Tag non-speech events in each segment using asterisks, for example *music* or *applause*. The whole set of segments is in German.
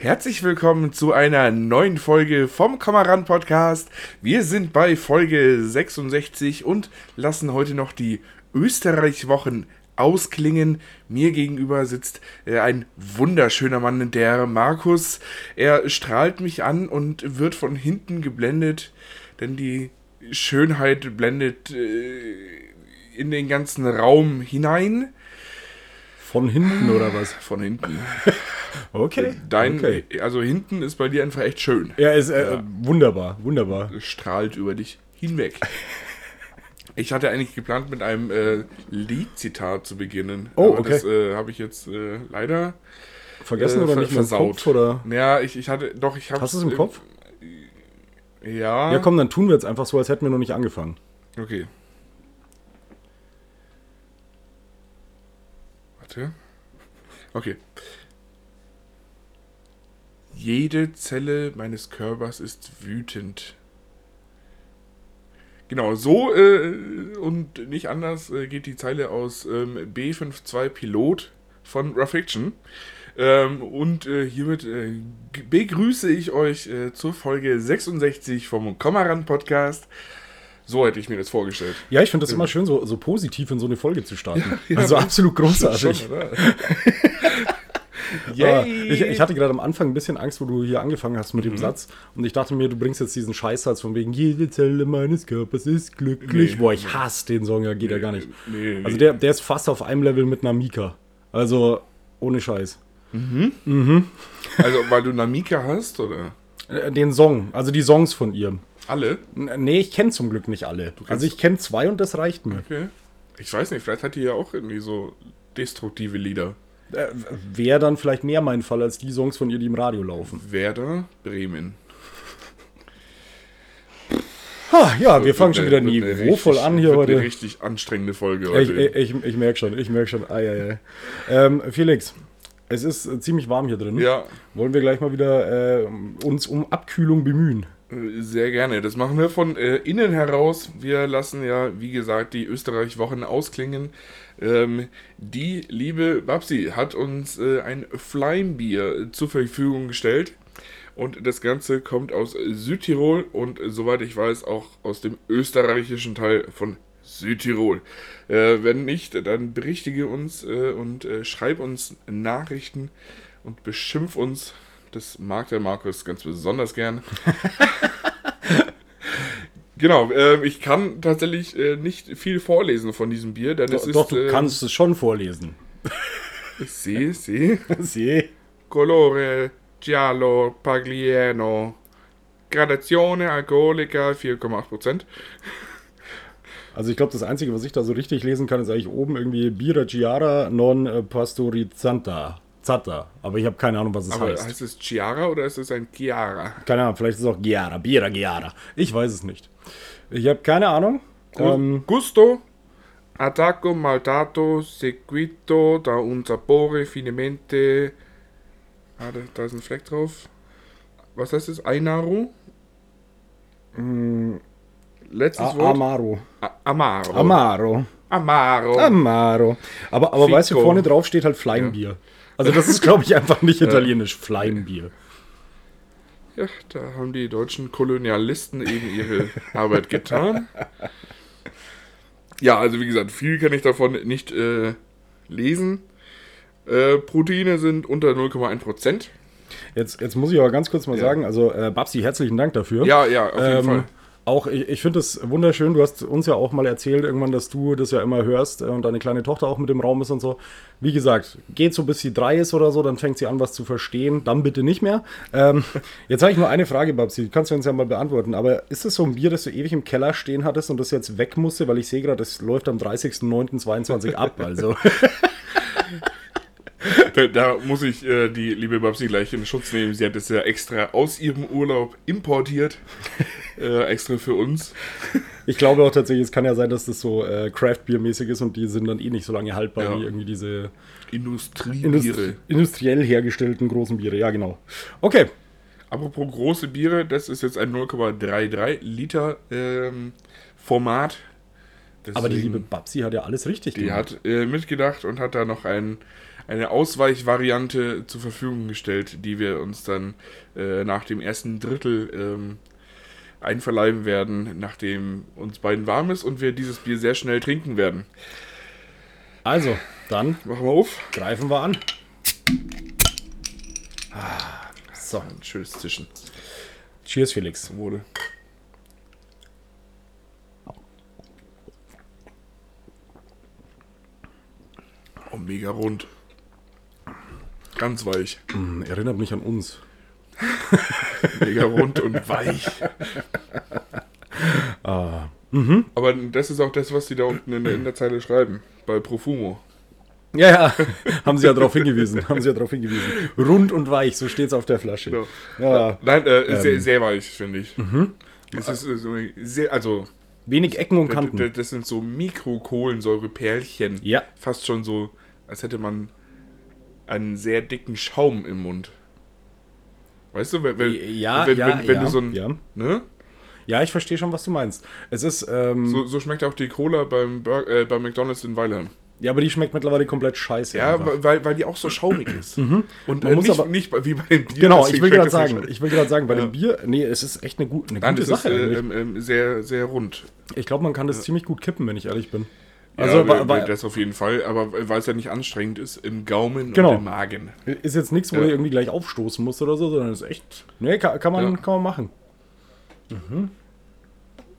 Herzlich willkommen zu einer neuen Folge vom Kameran Podcast. Wir sind bei Folge 66 und lassen heute noch die Österreich-Wochen ausklingen. Mir gegenüber sitzt äh, ein wunderschöner Mann, der Markus. Er strahlt mich an und wird von hinten geblendet, denn die Schönheit blendet äh, in den ganzen Raum hinein. Von hinten oder was? Von hinten. *laughs* Okay. Dein, okay. also hinten ist bei dir einfach echt schön. Ja, ist äh, wunderbar, wunderbar. Es strahlt über dich hinweg. *laughs* Ich hatte eigentlich geplant, mit einem äh, Liedzitat zu beginnen. Oh, aber okay. Das äh, habe ich jetzt äh, leider Vergessen äh, oder ver- nicht versaut. Kopf? Oder? Ja, ich, ich hatte, doch, ich habe Hast du es im Kopf? Ja. Ja, komm, dann tun wir jetzt einfach so, als hätten wir noch nicht angefangen. Okay. Warte. Okay. Jede Zelle meines Körpers ist wütend. Genau, so äh, und nicht anders äh, geht die Zeile aus ähm, B52 Pilot von Rough Fiction. Ähm, und äh, hiermit äh, begrüße ich euch äh, zur Folge 66 vom Komaran Podcast. So hätte ich mir das vorgestellt. Ja, ich finde das immer schön, so, so positiv in so eine Folge zu starten. Ja, also absolut großartig. Schon? *laughs* Ah, Yay! ich, ich hatte gerade am Anfang ein bisschen Angst, wo du hier angefangen hast mit Mhm. dem Satz. Und ich dachte mir, du bringst jetzt diesen Scheißsatz von wegen, jede Zelle meines Körpers ist glücklich. Nee. Boah, ich hasse den Song, ja, geht ja gar nicht. Nee, nee. Also der, der ist fast auf einem Level mit Namika. Also ohne Scheiß. also, weil du Namika hast, oder? Äh, Den Song, also die Songs von ihr. Alle? Nee, ich kenne zum Glück nicht alle. Also ich kenne zwei und das reicht mir. Okay. Ich weiß nicht, vielleicht hat die ja auch irgendwie so destruktive Lieder. Äh, Wäre dann vielleicht mehr mein Fall als die Songs von ihr, die im Radio laufen. Werder, Bremen. Ha, ja, wir fangen schon wieder eine niveauvoll richtig- an hier heute. Eine richtig anstrengende Folge Ich, heute. ich, ich, ich merke schon, ich merke schon. Ei, ei, ei. Ähm, Felix, es ist äh, ziemlich warm hier drin. ja, Wollen wir gleich mal wieder äh, uns um Abkühlung bemühen? Äh, sehr gerne. Das machen wir von äh, innen heraus. Wir lassen ja, wie gesagt, die Österreich-Wochen ausklingen. Ähm, die liebe Babsi hat uns äh, ein Fleimbier zur Verfügung gestellt. Und das Ganze kommt aus Südtirol und soweit ich weiß auch aus dem österreichischen Teil von Südtirol. Äh, wenn nicht, dann berichtige uns äh, und schreib uns Nachrichten und beschimpf uns. Das mag der Markus ganz besonders gern. *laughs* genau, äh, ich kann tatsächlich äh, nicht viel vorlesen von diesem Bier, denn es Doch, ist. doch, du äh, kannst es schon vorlesen. Sie, sie. Sie. Colore giallo pagliano. Gradazione alcolica 4,8%. *laughs* Also ich glaube, das Einzige, was ich da so richtig lesen kann, ist eigentlich oben irgendwie Bira Giara non äh, Pastorizanta. Zata. Aber ich habe keine Ahnung, was es Aber heißt. heißt es Chiara oder ist es ein Chiara? Keine Ahnung, vielleicht ist es auch Giara, Bira Giara. Ich weiß es nicht. Ich habe keine Ahnung. Ähm, Gusto, attacco maltato, seguito da un sapore finemente. Ah, da, da ist ein Fleck drauf. Was heißt es? Ainaro? Letztes A- Wort? Amaro. A- Amaro. Amaro. Amaro. Amaro. Aber, aber Fico. weißt du, vorne drauf steht halt Fleimbier. Also das ist, glaube ich, einfach nicht *laughs* italienisch. Fleimbier. Ja, da haben die deutschen Kolonialisten eben ihre Arbeit getan. Ja, also wie gesagt, viel kann ich davon nicht äh, lesen. Äh, Proteine sind unter 0,1%. Jetzt, jetzt muss ich aber ganz kurz mal Ja. sagen, also äh, Babsi, herzlichen Dank dafür. Ja, ja, auf jeden Ähm, Fall. Auch ich, ich finde es wunderschön. Du hast uns ja auch mal erzählt, irgendwann, dass du das ja immer hörst äh, und deine kleine Tochter auch mit im Raum ist und so. Wie gesagt, geht so bis sie drei ist oder so, dann fängt sie an, was zu verstehen. Dann bitte nicht mehr. Ähm, *laughs* jetzt habe ich nur eine Frage, Babsi. Die kannst du uns ja mal beantworten. Aber ist das so ein Bier, das du ewig im Keller stehen hattest und das jetzt weg musste? Weil ich sehe gerade, es läuft am 30.09.22 ab. Also *laughs* *laughs* Da, da muss ich äh, die liebe Babsi gleich in Schutz nehmen. Sie hat es ja extra aus ihrem Urlaub importiert. *laughs* äh, extra für uns. ich glaube auch tatsächlich, es kann ja sein, dass das so äh, Craft-Bier-mäßig ist und die sind dann eh nicht so lange haltbar Ja. wie irgendwie diese Industriebiere. Indust industriell hergestellten großen Biere. Ja, genau. Okay. Apropos große Biere, das ist jetzt ein 0,33 Liter ähm, Format. Aber die Deswegen- liebe Babsi hat ja alles richtig Die hat äh, mitgedacht und hat da noch ein eine Ausweichvariante zur Verfügung gestellt, die wir uns dann äh, nach dem ersten Drittel ähm, einverleiben werden, nachdem uns beiden warm ist und wir dieses Bier sehr schnell trinken werden. Also, dann Machen wir auf. greifen wir an. Ah, So, Ein schönes Zischen cheers Felix. wurde. Oh, mega rund. Ganz weich. Hm, erinnert mich an uns. *laughs* Mega rund und weich. *laughs* Aber das ist auch das, was die da unten in der, in der Zeile schreiben. Bei Profumo. Ja, ja, *laughs* haben sie ja darauf hingewiesen. Haben sie ja darauf hingewiesen. Rund und weich, so steht es auf der Flasche. Genau. Ja, Nein, äh, sehr, sehr weich, finde ich. Das ist äh, so sehr, also, wenig Ecken und das, Kanten. das sind so Mikrokohlensäureperlchen. Ja. Fast schon so, als hätte man einen sehr dicken Schaum im Mund. Weißt du, wenn, wenn, Ja, wenn, ja, wenn, wenn ja, du so ein, ja. ne? Ja, ich verstehe schon, was du meinst. Es ist, ähm, So, so schmeckt auch die Cola beim, Bur äh, bei McDonalds in Weilheim. ja, aber die schmeckt mittlerweile komplett scheiße. Ja, einfach. weil, weil die auch so schaumig ist. Und Man äh, muss nicht, aber- nicht wie bei dem Bier. Genau, ich will gerade sagen, ich will gerade sagen, bei Ja. dem Bier, nee, es ist echt eine, gut, eine Nein, gute Sache. ist äh, ähm, ähm, sehr, sehr rund. ich glaube, man kann das ziemlich gut kippen, wenn ich ehrlich bin. Also, ja, wa- das auf jeden Fall, aber weil es ja nicht anstrengend ist im Gaumen Genau. und im Magen. ist jetzt nichts, wo Ja. du irgendwie gleich aufstoßen musst oder so, sondern ist echt, nee, kann, kann, man, Ja. kann man machen.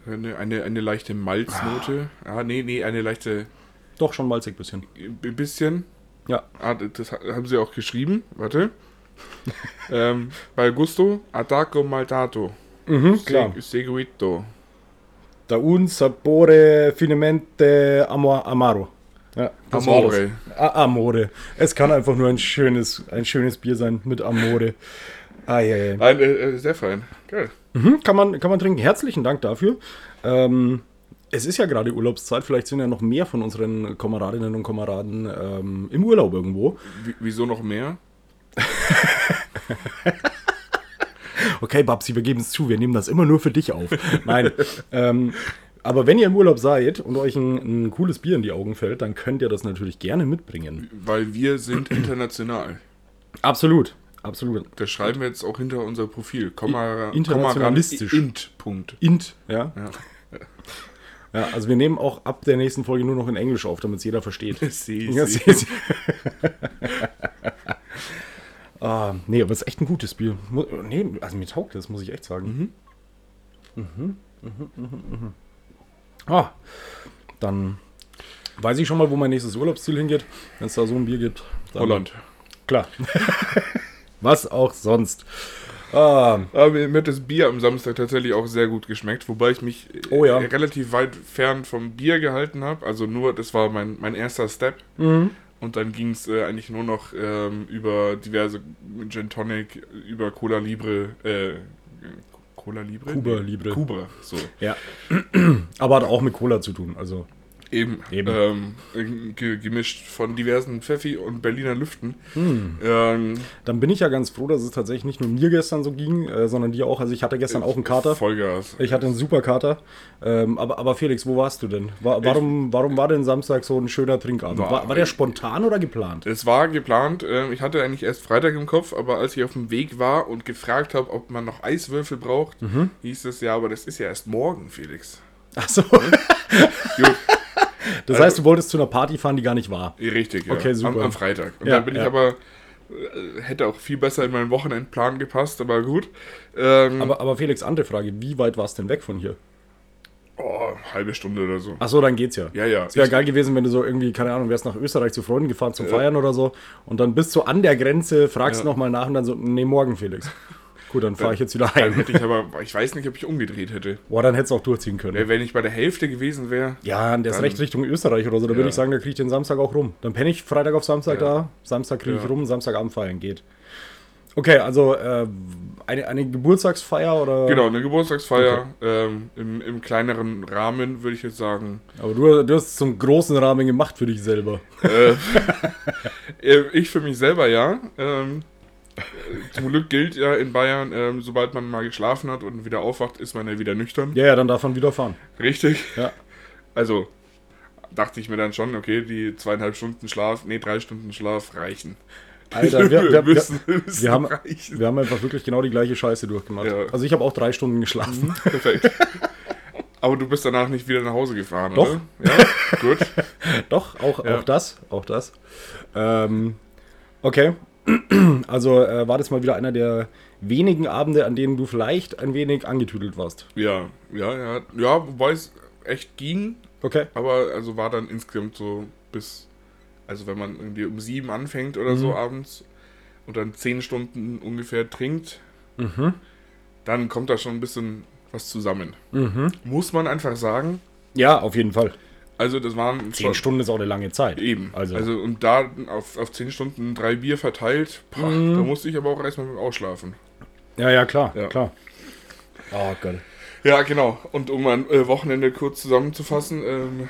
Eine, eine, eine leichte Malznote. Ah, nee, nee, eine leichte, Doch, schon malzig bisschen. ein bisschen. Ja. Ah, das ha- haben sie auch geschrieben. Warte. *laughs* ähm, bei Gusto, Ataco Maltato. Mhm, klar. Se- Seguito. Da un sapore finemente amo- amaro. Ja, Amore. amore. Es kann einfach nur ein schönes, ein schönes Bier sein mit Amore. Ah, ja, ja. Nein, äh, äh, sehr fein. Geil. Mhm, kann, man, kann man trinken. Herzlichen Dank dafür. Ähm, es ist ja gerade Urlaubszeit. Vielleicht sind ja noch mehr von unseren Kameradinnen und Kameraden ähm, im Urlaub irgendwo. W wieso noch mehr? *laughs* Okay, Babsi, wir geben es zu. Wir nehmen das immer nur für dich auf. Nein. ähm, aber wenn ihr im Urlaub seid und euch ein, ein cooles Bier in die Augen fällt, dann könnt ihr das natürlich gerne mitbringen. Weil wir sind *clears throat* international. Absolut. Absolut. Das schreiben wir jetzt auch hinter unser Profil. Komma, internationalistisch. Komma ran- Int. Punkt. Int, ja. Ja. *laughs* ja. Also wir nehmen auch ab der nächsten Folge nur noch in Englisch auf, damit es jeder versteht. *laughs* Sie, Ja, sie. *laughs* ah, nee, aber es ist echt ein gutes Bier. Nee, also mir taugt das, muss ich echt sagen. Mhm. Mhm, mhm, mhm, mhm. Ah, dann weiß ich schon mal, wo mein nächstes Urlaubsziel hingeht. Wenn es da so ein Bier gibt. Holland. Klar. *laughs* Was auch sonst. Ah, Aber mir mir hat das Bier am Samstag tatsächlich auch sehr gut geschmeckt, wobei ich mich äh, Oh ja. relativ weit fern vom Bier gehalten habe. Also nur, das war mein, mein erster Step. mhm. Und dann ging es äh, eigentlich nur noch ähm, über diverse Gin Tonic, über Cola Libre, äh, Cola Libre? Cuba Libre. Cuba, so. ja. *clears throat* Aber hat auch mit Cola zu tun. Also, Eben, Eben. Ähm, ge gemischt von diversen Pfeffi und Berliner Lüften. Hm. Ähm, dann bin ich ja ganz froh, dass es tatsächlich nicht nur mir gestern so ging, äh, sondern dir auch. Also ich hatte gestern auch einen Kater. Vollgas. Ich hatte einen super Kater. Ähm, aber, aber Felix, wo warst du denn? War, warum, warum war denn Samstag so ein schöner Trinkabend? War- War, der spontan oder geplant? Es war geplant, ähm, ich hatte eigentlich erst Freitag im Kopf, aber als ich auf dem Weg war und gefragt habe, ob man noch Eiswürfel braucht, Mhm. hieß es ja, aber das ist ja erst morgen, Felix. Achso. Gut, *laughs* Das heißt, du wolltest zu einer Party fahren, die gar nicht war. richtig, ja. Okay, super. Am, am Freitag. Und Ja, dann bin ich ja. aber, äh, hätte auch viel besser in meinen Wochenendplan gepasst, aber gut. Ähm, Aber, aber Felix, andere Frage. Wie weit war es denn weg von hier? oh, halbe Stunde oder so. Achso, dann geht's ja. Ja, ja. Es wäre Ich- geil gewesen, wenn du so irgendwie, keine Ahnung, wärst nach Österreich zu Freunden gefahren zum Feiern oder so und dann bist du an der Grenze, fragst Ja. nochmal nach und dann so, nee, morgen, Felix. *laughs* Gut, dann fahre ich jetzt wieder Dann heim. hätte ich aber, ich weiß nicht, ob ich umgedreht hätte. Boah, dann hättest du auch durchziehen können. Wenn ich bei der Hälfte gewesen wäre, Ja, der ist Dann- recht Richtung Österreich oder so. Da Ja. würde ich sagen, da kriege ich den Samstag auch rum. Dann penne ich Freitag auf Samstag Ja. da, Samstag kriege ich Ja. rum, Samstagabend feiern geht. Okay, also äh, eine, eine Geburtstagsfeier oder? genau, eine Geburtstagsfeier ähm, im, im kleineren Rahmen, würde ich jetzt sagen. Aber du, du hast es zum großen Rahmen gemacht für dich selber. Äh, *laughs* äh, ich für mich selber ja. Ähm, äh, *laughs* zum Glück gilt ja in Bayern, ähm, sobald man mal geschlafen hat und wieder aufwacht, ist man ja wieder nüchtern. Ja, ja, dann darf man wieder fahren. Richtig. Ja. Also, dachte ich mir dann schon, okay, die zweieinhalb Stunden Schlaf, nee, drei Stunden Schlaf reichen. Alter, wir, *laughs* wir, Müssen- wir, müssen wir, haben, reichen. wir haben einfach wirklich genau die gleiche Scheiße durchgemacht. Ja. Also ich habe auch drei Stunden geschlafen. Perfekt. Aber du bist danach nicht wieder nach Hause gefahren, Doch. oder? *laughs* Ja, gut. Doch, auch, Ja. auch das, auch das. Ähm, okay, *clears throat* also äh, war das mal wieder einer der wenigen Abende, an denen du vielleicht ein wenig angetüdelt warst. Ja, ja, ja. Ja, wobei es echt ging, Okay. aber also war dann insgesamt so bis, also wenn man irgendwie um sieben anfängt oder so Mhm. abends und dann zehn Stunden ungefähr trinkt, Mhm. dann kommt da schon ein bisschen was zusammen. Mhm. Muss man einfach sagen. Ja, auf jeden Fall. Also das waren Zehn Stunden ist auch eine lange Zeit. Eben. Also- Also, und da auf, auf zehn Stunden drei Bier verteilt, boah, Mhm. da musste ich aber auch erstmal mit dem Ausschlafen. Ja, ja, klar, Ja. klar. Oh Gott. Ja, genau. Und um mein äh, Wochenende kurz zusammenzufassen, ähm,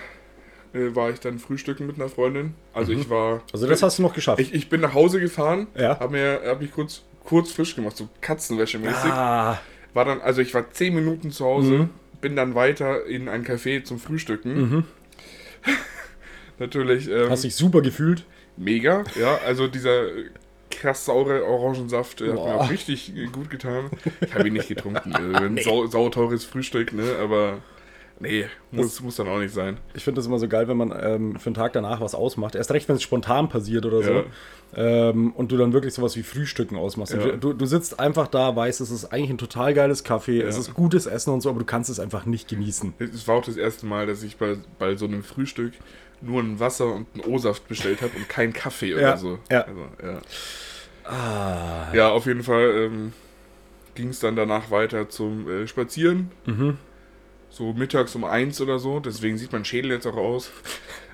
äh, war ich dann frühstücken mit einer Freundin. Also ich war. Also das hast du noch geschafft. ich, ich bin nach Hause gefahren, Ja. hab mir hab mich kurz, kurz frisch gemacht, so Katzenwäsche-mäßig. ah, War dann, also ich war zehn Minuten zu Hause, Mhm. bin dann weiter in ein Café zum Frühstücken. mhm. *laughs* Natürlich. Ähm, Hast dich super gefühlt. Mega, ja, also dieser krass saure Orangensaft äh, hat mir auch richtig gut getan. Ich habe ihn nicht getrunken, also ein *laughs* sau, sauteures Frühstück, ne, aber nee, muss, muss dann auch nicht sein. Ich finde das immer so geil, wenn man ähm, für den Tag danach was ausmacht. Erst recht, wenn es spontan passiert oder so. Ja. Ähm, und du dann wirklich sowas wie Frühstücken ausmachst. Ja. Du, du sitzt einfach da, weißt, es ist eigentlich ein total geiles Kaffee, es Ja. ist gutes Essen und so, aber du kannst es einfach nicht genießen. Es war auch das erste Mal, dass ich bei, bei so einem Frühstück nur ein Wasser und einen O-Saft bestellt habe und keinen Kaffee oder so. ja. Also, ja. Ah. ja, auf jeden Fall ähm, ging es dann danach weiter zum äh, Spazieren. Mhm. So mittags um eins oder so, deswegen sieht mein Schädel jetzt auch aus.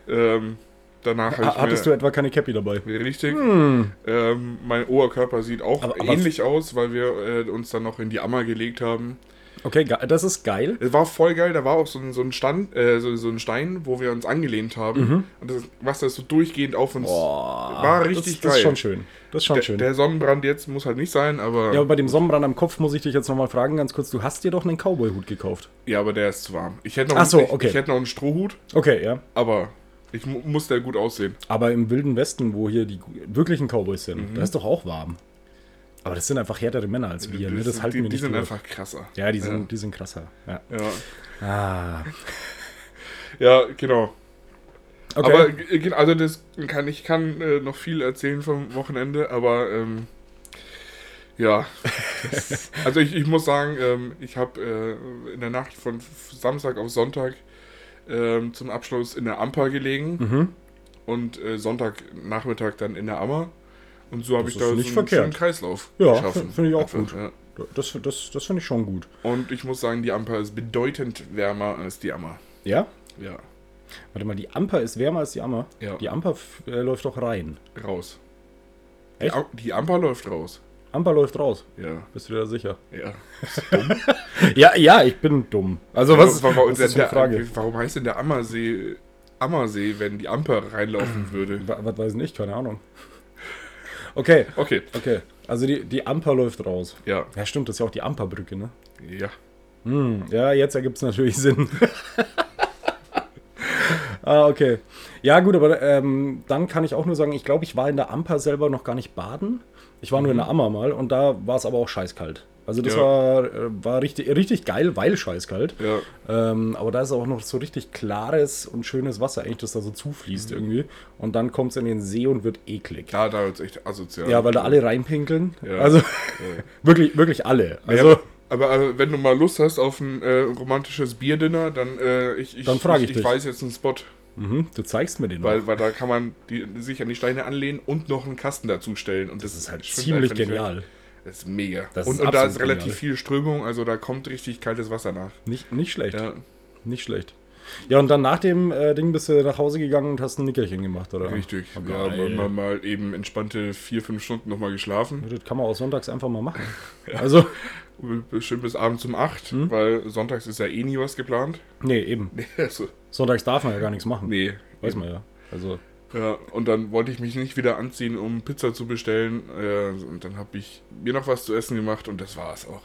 Ähm, danach Ha- Hattest du etwa keine Cappy dabei? Richtig. Hm. Ähm, mein Oberkörper sieht auch Aber- aber- ähnlich aus, weil wir äh, uns dann noch in die Ammer gelegt haben. Okay, das ist geil. Es war voll geil, da war auch so ein, so ein Stand, äh, so, so ein Stein, wo wir uns angelehnt haben. Mhm. Und das Wasser ist so durchgehend auf uns. Boah, war richtig das, das ist geil. schon schön. Das ist schon der, schön. der Sonnenbrand jetzt muss halt nicht sein, aber ja, ja, aber bei dem Sonnenbrand am Kopf muss ich dich jetzt nochmal fragen, ganz kurz. Du hast dir doch einen Cowboy-Hut gekauft. aber der ist zu warm. Ich hätte noch, Ach so, ich, okay. ich hätte noch einen Strohhut, Okay, ja. aber ich mu muss der gut aussehen. Aber im Wilden Westen, wo hier die wirklichen Cowboys sind, Mhm. da ist doch auch warm. Aber das sind einfach härtere Männer als wir, ne? Das halten die, wir die nicht sind durch. einfach krasser. Ja, die sind, die sind krasser. Ja. Ja, Ah. ja genau. Okay. Aber äh, also das kann ich kann äh, noch viel erzählen vom Wochenende, aber ähm, ja, das, *laughs* also ich, ich muss sagen, ähm, ich habe äh, in der Nacht von Samstag auf Sonntag ähm, zum Abschluss in der Amper gelegen mhm. und äh, Sonntagnachmittag dann in der Ammer und so habe ich da nicht so einen verkehrt. schönen Kreislauf Ja, geschaffen. finde ich auch Einfach, gut. Ja. Das, das, das finde ich schon gut. Und ich muss sagen, die Amper ist bedeutend wärmer als die Ammer. Ja? Ja, Warte mal, die Amper ist wärmer als die Ammer. ja, Die Amper äh, läuft doch rein. raus. Echt? Die, Am die Amper läuft raus. Amper läuft raus. Ja, Bist du dir da sicher? ja. *laughs* Ja, ja, ich bin dumm. Also was, warum, was ist der, Frage? der, warum heißt denn der Ammersee Ammersee, wenn die Amper reinlaufen würde? Wa- Was weiß ich nicht, keine Ahnung. Okay, Okay, okay. Also die, die Amper läuft raus. ja, Ja, stimmt, das ist ja auch die Amperbrücke, ne? ja. Hm, ja, jetzt ergibt es natürlich *laughs* Sinn. *laughs* ah, okay. Ja, gut, aber ähm, dann kann ich auch nur sagen, ich glaube, ich war in der Amper selber noch gar nicht baden. Ich war nur in der Ammer mal und da war es aber auch scheißkalt. Also das. Ja. war, äh, war richtig, richtig geil, weil scheißkalt. Ja, Ähm, aber da ist auch noch so richtig klares und schönes Wasser, eigentlich, das da so zufließt Mhm. irgendwie. Und dann kommt es in den See und wird eklig. da, da ist echt asozial. Ja, weil da alle reinpinkeln. Ja. Also Ja. *laughs* wirklich, wirklich alle. Ja, Also, aber, aber wenn du mal Lust hast auf ein äh, romantisches Bierdinner, dann äh, ich, ich, Dann frag ich ich, dich. weiß jetzt einen Spot, mhm, du zeigst mir den noch. weil, weil da kann man die, sich an die Steine anlehnen und noch einen Kasten dazustellen. Und das, Das ist halt ziemlich mehr. genial. Das ist mega. Das und ist und da ist relativ genial. viel Strömung, also da kommt richtig kaltes Wasser nach. Nicht, nicht schlecht. Ja, Nicht schlecht. Ja, und dann nach dem äh, Ding bist du nach Hause gegangen und hast ein Nickerchen gemacht, oder? richtig. Oh, Ja, geil. mal, mal eben entspannte vier, fünf Stunden nochmal geschlafen. Das kann man auch sonntags einfach mal machen. *laughs* Also, Bestimmt bis abends um acht, Hm? weil sonntags ist ja eh nie was geplant. nee, eben. Nee, *laughs* also, Sonntags darf man ja gar nichts machen. nee. Weiß man ja. Also, Ja, und dann wollte ich mich nicht wieder anziehen, um Pizza zu bestellen. Äh, und dann habe ich mir noch was zu essen gemacht und das war's auch.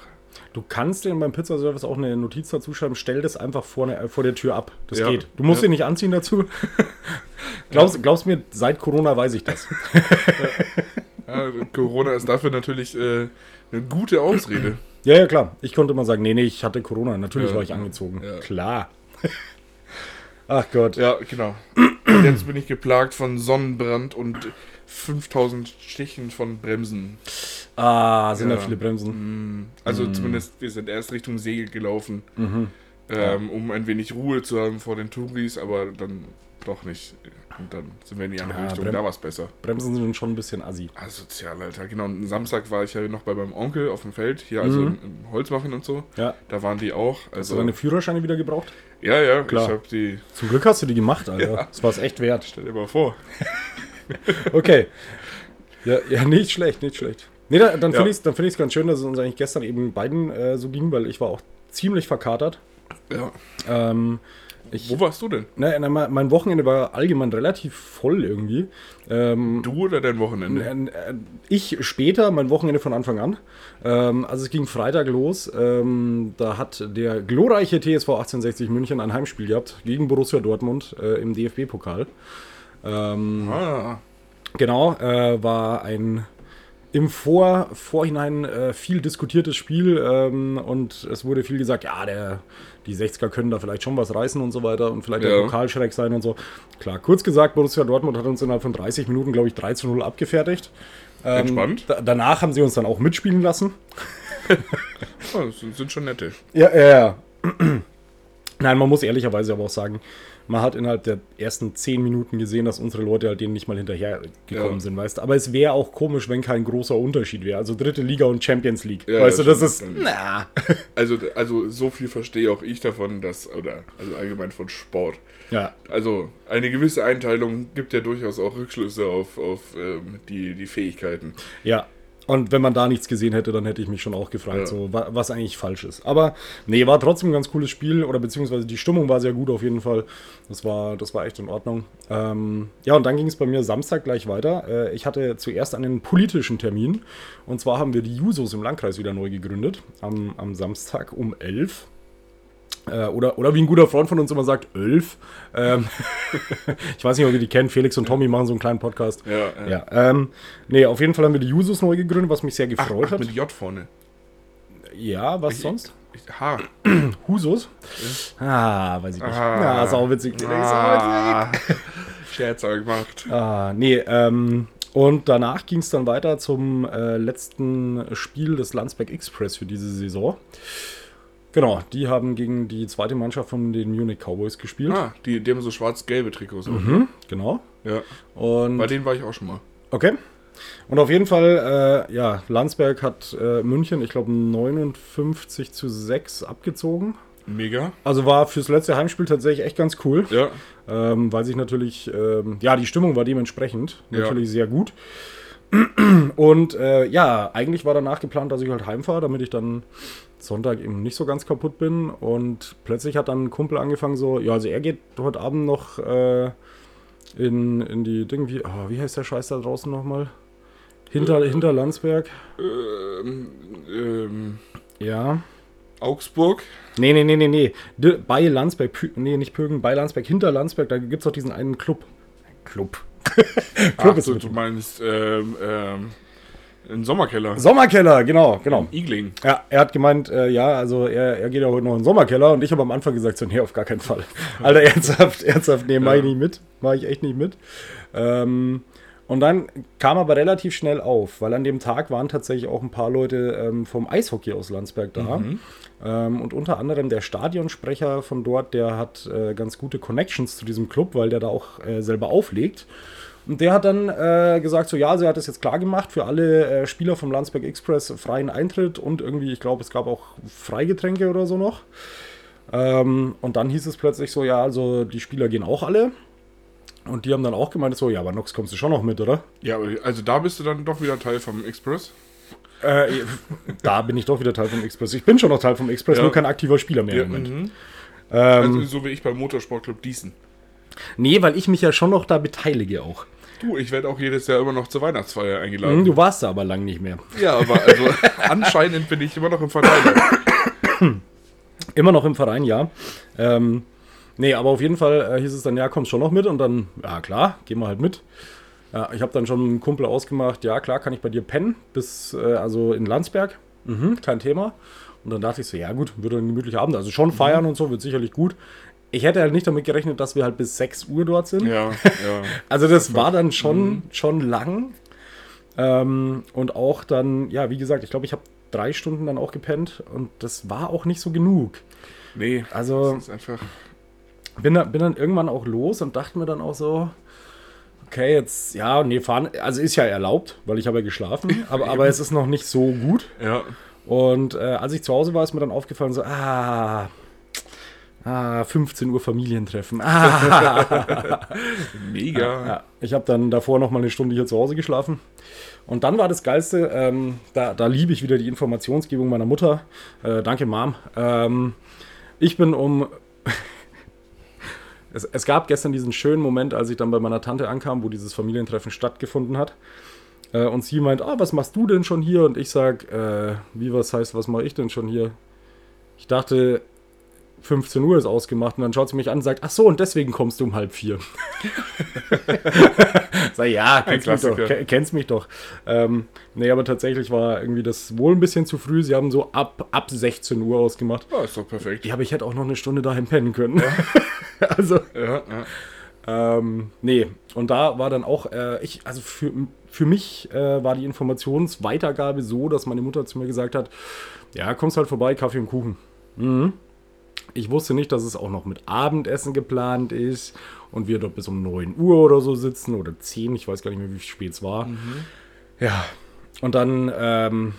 Du kannst dir beim Pizzaservice auch eine Notiz dazu schreiben, stell das einfach vor, ne, vor der Tür ab. Das Ja. geht. Du musst Ja. ihn nicht anziehen dazu. *laughs* glaubst, glaubst mir, seit Corona weiß ich das. *laughs* Ja, Corona ist dafür natürlich äh, eine gute Ausrede. Ja, ja, klar. Ich konnte immer sagen, nee, nee, ich hatte Corona. Natürlich Ja. war ich angezogen. Ja. Klar. Ach Gott. Ja, genau. Und jetzt bin ich geplagt von Sonnenbrand und 5000 Stichen von Bremsen. Ah, sind Ja. da viele Bremsen. Mm, Also Mhm. zumindest, wir sind erst Richtung See gelaufen, ähm, um ein wenig Ruhe zu haben vor den Touris, aber dann doch nicht. Und dann sind wir in die andere Ja, Richtung, da war es besser. Bremsen sind schon ein bisschen assi. Asozial, Alter. Genau, und Samstag war ich ja noch bei meinem Onkel auf dem Feld, hier also Mhm. im, im Holzmachen und so. Ja. Da waren die auch. Hast du Also, deine Führerscheine wieder gebraucht? ja, ja, Klar. ich hab die. Zum Glück hast du die gemacht, Alter. Ja. Das war es echt wert. Stell dir mal vor. *laughs* Okay. Ja, ja, nicht schlecht, nicht schlecht. Nee, da, dann Ja. finde ich es find ganz schön, dass es uns eigentlich gestern eben beiden äh, so ging, weil ich war auch ziemlich verkatert. Ja. Ähm, ich, Wo warst du denn? na, na, mein Wochenende war allgemein relativ voll irgendwie. Ähm, Du oder dein Wochenende? äh, ich später, mein Wochenende von Anfang an. Ähm, also es ging Freitag los. Ähm, da hat der glorreiche TSV 1860 München ein Heimspiel gehabt gegen Borussia Dortmund äh, im DFB-Pokal. Ähm, Ah, Genau, äh, war ein im Vor Vorhinein äh, viel diskutiertes Spiel ähm, und es wurde viel gesagt, ja, der, die 60er können da vielleicht schon was reißen und so weiter und vielleicht der Ja. Pokalschreck sein und so. Klar, kurz gesagt, Borussia Dortmund hat uns innerhalb von 30 Minuten, glaube ich, 3 zu 0 abgefertigt. Ähm, Entspannt. Da, danach haben sie uns dann auch mitspielen lassen. *laughs* oh, sind schon nette. Ja, ja, ja. *clears throat* Nein, man muss ehrlicherweise aber auch sagen, man hat innerhalb der ersten zehn Minuten gesehen, dass unsere Leute halt denen nicht mal hinterher gekommen Ja. sind, weißt du. Aber es wäre auch komisch, wenn kein großer Unterschied wäre. Also dritte Liga und Champions League. Ja, weißt du, das ist. Na. *laughs* Also, also so viel verstehe auch ich davon, dass, oder also allgemein von Sport. Ja. Also eine gewisse Einteilung gibt ja durchaus auch Rückschlüsse auf, auf ähm, die, die Fähigkeiten. Ja. Und wenn man da nichts gesehen hätte, dann hätte ich mich schon auch gefragt, Ja. so, wa was eigentlich falsch ist. Aber nee, war trotzdem ein ganz cooles Spiel, oder beziehungsweise die Stimmung war sehr gut auf jeden Fall. Das war, das war echt in Ordnung. Ähm, ja, und dann ging es bei mir Samstag gleich weiter. Äh, ich hatte zuerst einen politischen Termin. Und zwar haben wir die Jusos im Landkreis wieder neu gegründet. Am, am Samstag um 11. Äh, oder, oder wie ein guter Freund von uns immer sagt, 11. Ähm, *laughs* ich weiß nicht, ob ihr die kennt. Felix und Tommy machen so einen kleinen Podcast. Ja, äh, Ja, ähm, nee, auf jeden Fall haben wir die Jusos neu gegründet, was mich sehr Ach, gefreut ach, hat. mit J vorne. Ja, was Ich- sonst? Ich, H. *clears throat* Husos? Ah, weiß ich nicht. Ah. Ah, sauwitzig. Ah, *laughs* Scherz gemacht. Ah, nee, ähm, und danach ging es dann weiter zum äh, letzten Spiel des Landsberg Express für diese Saison. Genau, die haben gegen die zweite Mannschaft von den Munich Cowboys gespielt. Ah, die, die haben so schwarz-gelbe Trikots. Mhm, genau. Ja, Und bei denen war ich auch schon mal. Okay. Und auf jeden Fall, äh, ja, Landsberg hat äh, München, ich glaube, 59 zu 6 abgezogen. Mega. Also war fürs letzte Heimspiel tatsächlich echt ganz cool, Ja, ähm, weil sich natürlich, ähm, ja, die Stimmung war dementsprechend Ja. natürlich sehr gut. Und äh, ja, eigentlich war danach geplant, dass ich halt heimfahre, damit ich dann Sonntag eben nicht so ganz kaputt bin. Und plötzlich hat dann ein Kumpel angefangen so, ja, also er geht heute Abend noch äh, in, in die Ding, wie, oh, wie heißt der Scheiß da draußen nochmal? Hinter, hinter Landsberg. ähm, ähm, Ja. Augsburg. Nee, nee, nee, nee, nee. Bei Landsberg, Pü nee, nicht Pögen, bei Landsberg, hinter Landsberg, da gibt es doch diesen einen Club. Club. *laughs* Club Ach, ist du, mit. du meinst ähm, ähm, ein Sommerkeller. Sommerkeller, genau, genau. Igling. Ja, er hat gemeint, äh, ja, also er, er geht ja heute noch in den Sommerkeller und ich habe am Anfang gesagt, so, nee, auf gar keinen Fall. *laughs* Alter, ernsthaft, ernsthaft, nee, mach ich nicht mit. Mach ich echt nicht mit. Ähm, und dann kam aber relativ schnell auf, weil an dem Tag waren tatsächlich auch ein paar Leute ähm, vom Eishockey aus Landsberg da. Ähm, und unter anderem der Stadionsprecher von dort, der hat äh, ganz gute Connections zu diesem Club, weil der da auch äh, selber auflegt. Und der hat dann äh, gesagt, so ja, sie hat es jetzt klar gemacht für alle äh, Spieler vom Landsberg Express freien Eintritt und irgendwie, ich glaube, es gab auch Freigetränke oder so noch. Ähm, und dann hieß es plötzlich so, ja, also die Spieler gehen auch alle. Und die haben dann auch gemeint, so, ja, aber Nox kommst du schon noch mit, oder? Ja, also da bist du dann doch wieder Teil vom Express. Äh, da bin ich doch wieder Teil vom Express. Ich bin schon noch Teil vom Express, Ja. nur kein aktiver Spieler mehr Ja, im Moment. mhm. Ähm, also, so wie ich beim Motorsportclub Diesen. Nee, weil ich mich ja schon noch da beteilige auch. Du, ich werde auch jedes Jahr immer noch zur Weihnachtsfeier Hm, eingeladen. Du warst da aber lang nicht mehr. Ja, aber also *laughs* anscheinend bin ich immer noch im Verein. *coughs* Immer noch im Verein, ja. Ähm, nee, aber auf jeden Fall äh, hieß es dann, ja, kommst schon noch mit und dann, ja klar, gehen wir halt mit. Ja, ich habe dann schon mit einem Kumpel ausgemacht, ja klar, kann ich bei dir pennen, bis, äh, also in Landsberg. Mhm, kein Thema. Und dann dachte ich so, ja gut, wird ein gemütlicher Abend. Also schon feiern und so, wird sicherlich gut. Ich hätte halt nicht damit gerechnet, dass wir halt bis 6 Uhr dort sind. Ja, *laughs* ja. Also das war dann schon, schon lang. Ähm, und auch dann, ja, wie gesagt, ich glaube, ich habe drei Stunden dann auch gepennt und das war auch nicht so genug. Nee, Also- das ist einfach. Bin, da, bin dann irgendwann auch los und dachte mir dann auch so, okay, jetzt, ja, nee, fahren, also ist ja erlaubt, weil ich habe ja geschlafen, *laughs* aber, aber es ist noch nicht so gut. Ja. Und äh, als ich zu Hause war, ist mir dann aufgefallen, so, ah, ah 15 Uhr Familientreffen. Ah. *laughs* Mega. Ja, ich habe dann davor noch mal eine Stunde hier zu Hause geschlafen. Und dann war das Geilste, ähm, da, da liebe ich wieder die Informationsgebung meiner Mutter. Äh, danke, Mom. Ähm, ich bin um. *laughs* es, es gab gestern diesen schönen Moment, als ich dann bei meiner Tante ankam, wo dieses Familientreffen stattgefunden hat. Äh, und sie meint, ah, was machst du denn schon hier? Und ich sag, äh, wie was heißt, was mache ich denn schon hier? Ich dachte, 15 Uhr ist ausgemacht und dann schaut sie mich an und sagt, ach so, und deswegen kommst du um halb vier. *laughs* Sag ja, kennst mich doch. Kennst mich doch. Ähm, nee, aber tatsächlich war irgendwie das wohl ein bisschen zu früh. Sie haben so ab, ab 16 Uhr ausgemacht. Ja, ist doch perfekt. Ja, aber ich hätte auch noch eine Stunde daheim pennen können. *laughs* also, Ja, ja. ähm, nee. Und da war dann auch, äh, ich, also für, für mich äh, war die Informationsweitergabe so, dass meine Mutter zu mir gesagt hat, ja, kommst halt vorbei, Kaffee und Kuchen. Mhm. Ich wusste nicht, dass es auch noch mit Abendessen geplant ist und wir dort bis um 9 Uhr oder so sitzen oder 10, ich weiß gar nicht mehr, wie spät es war. Ja, und dann ähm,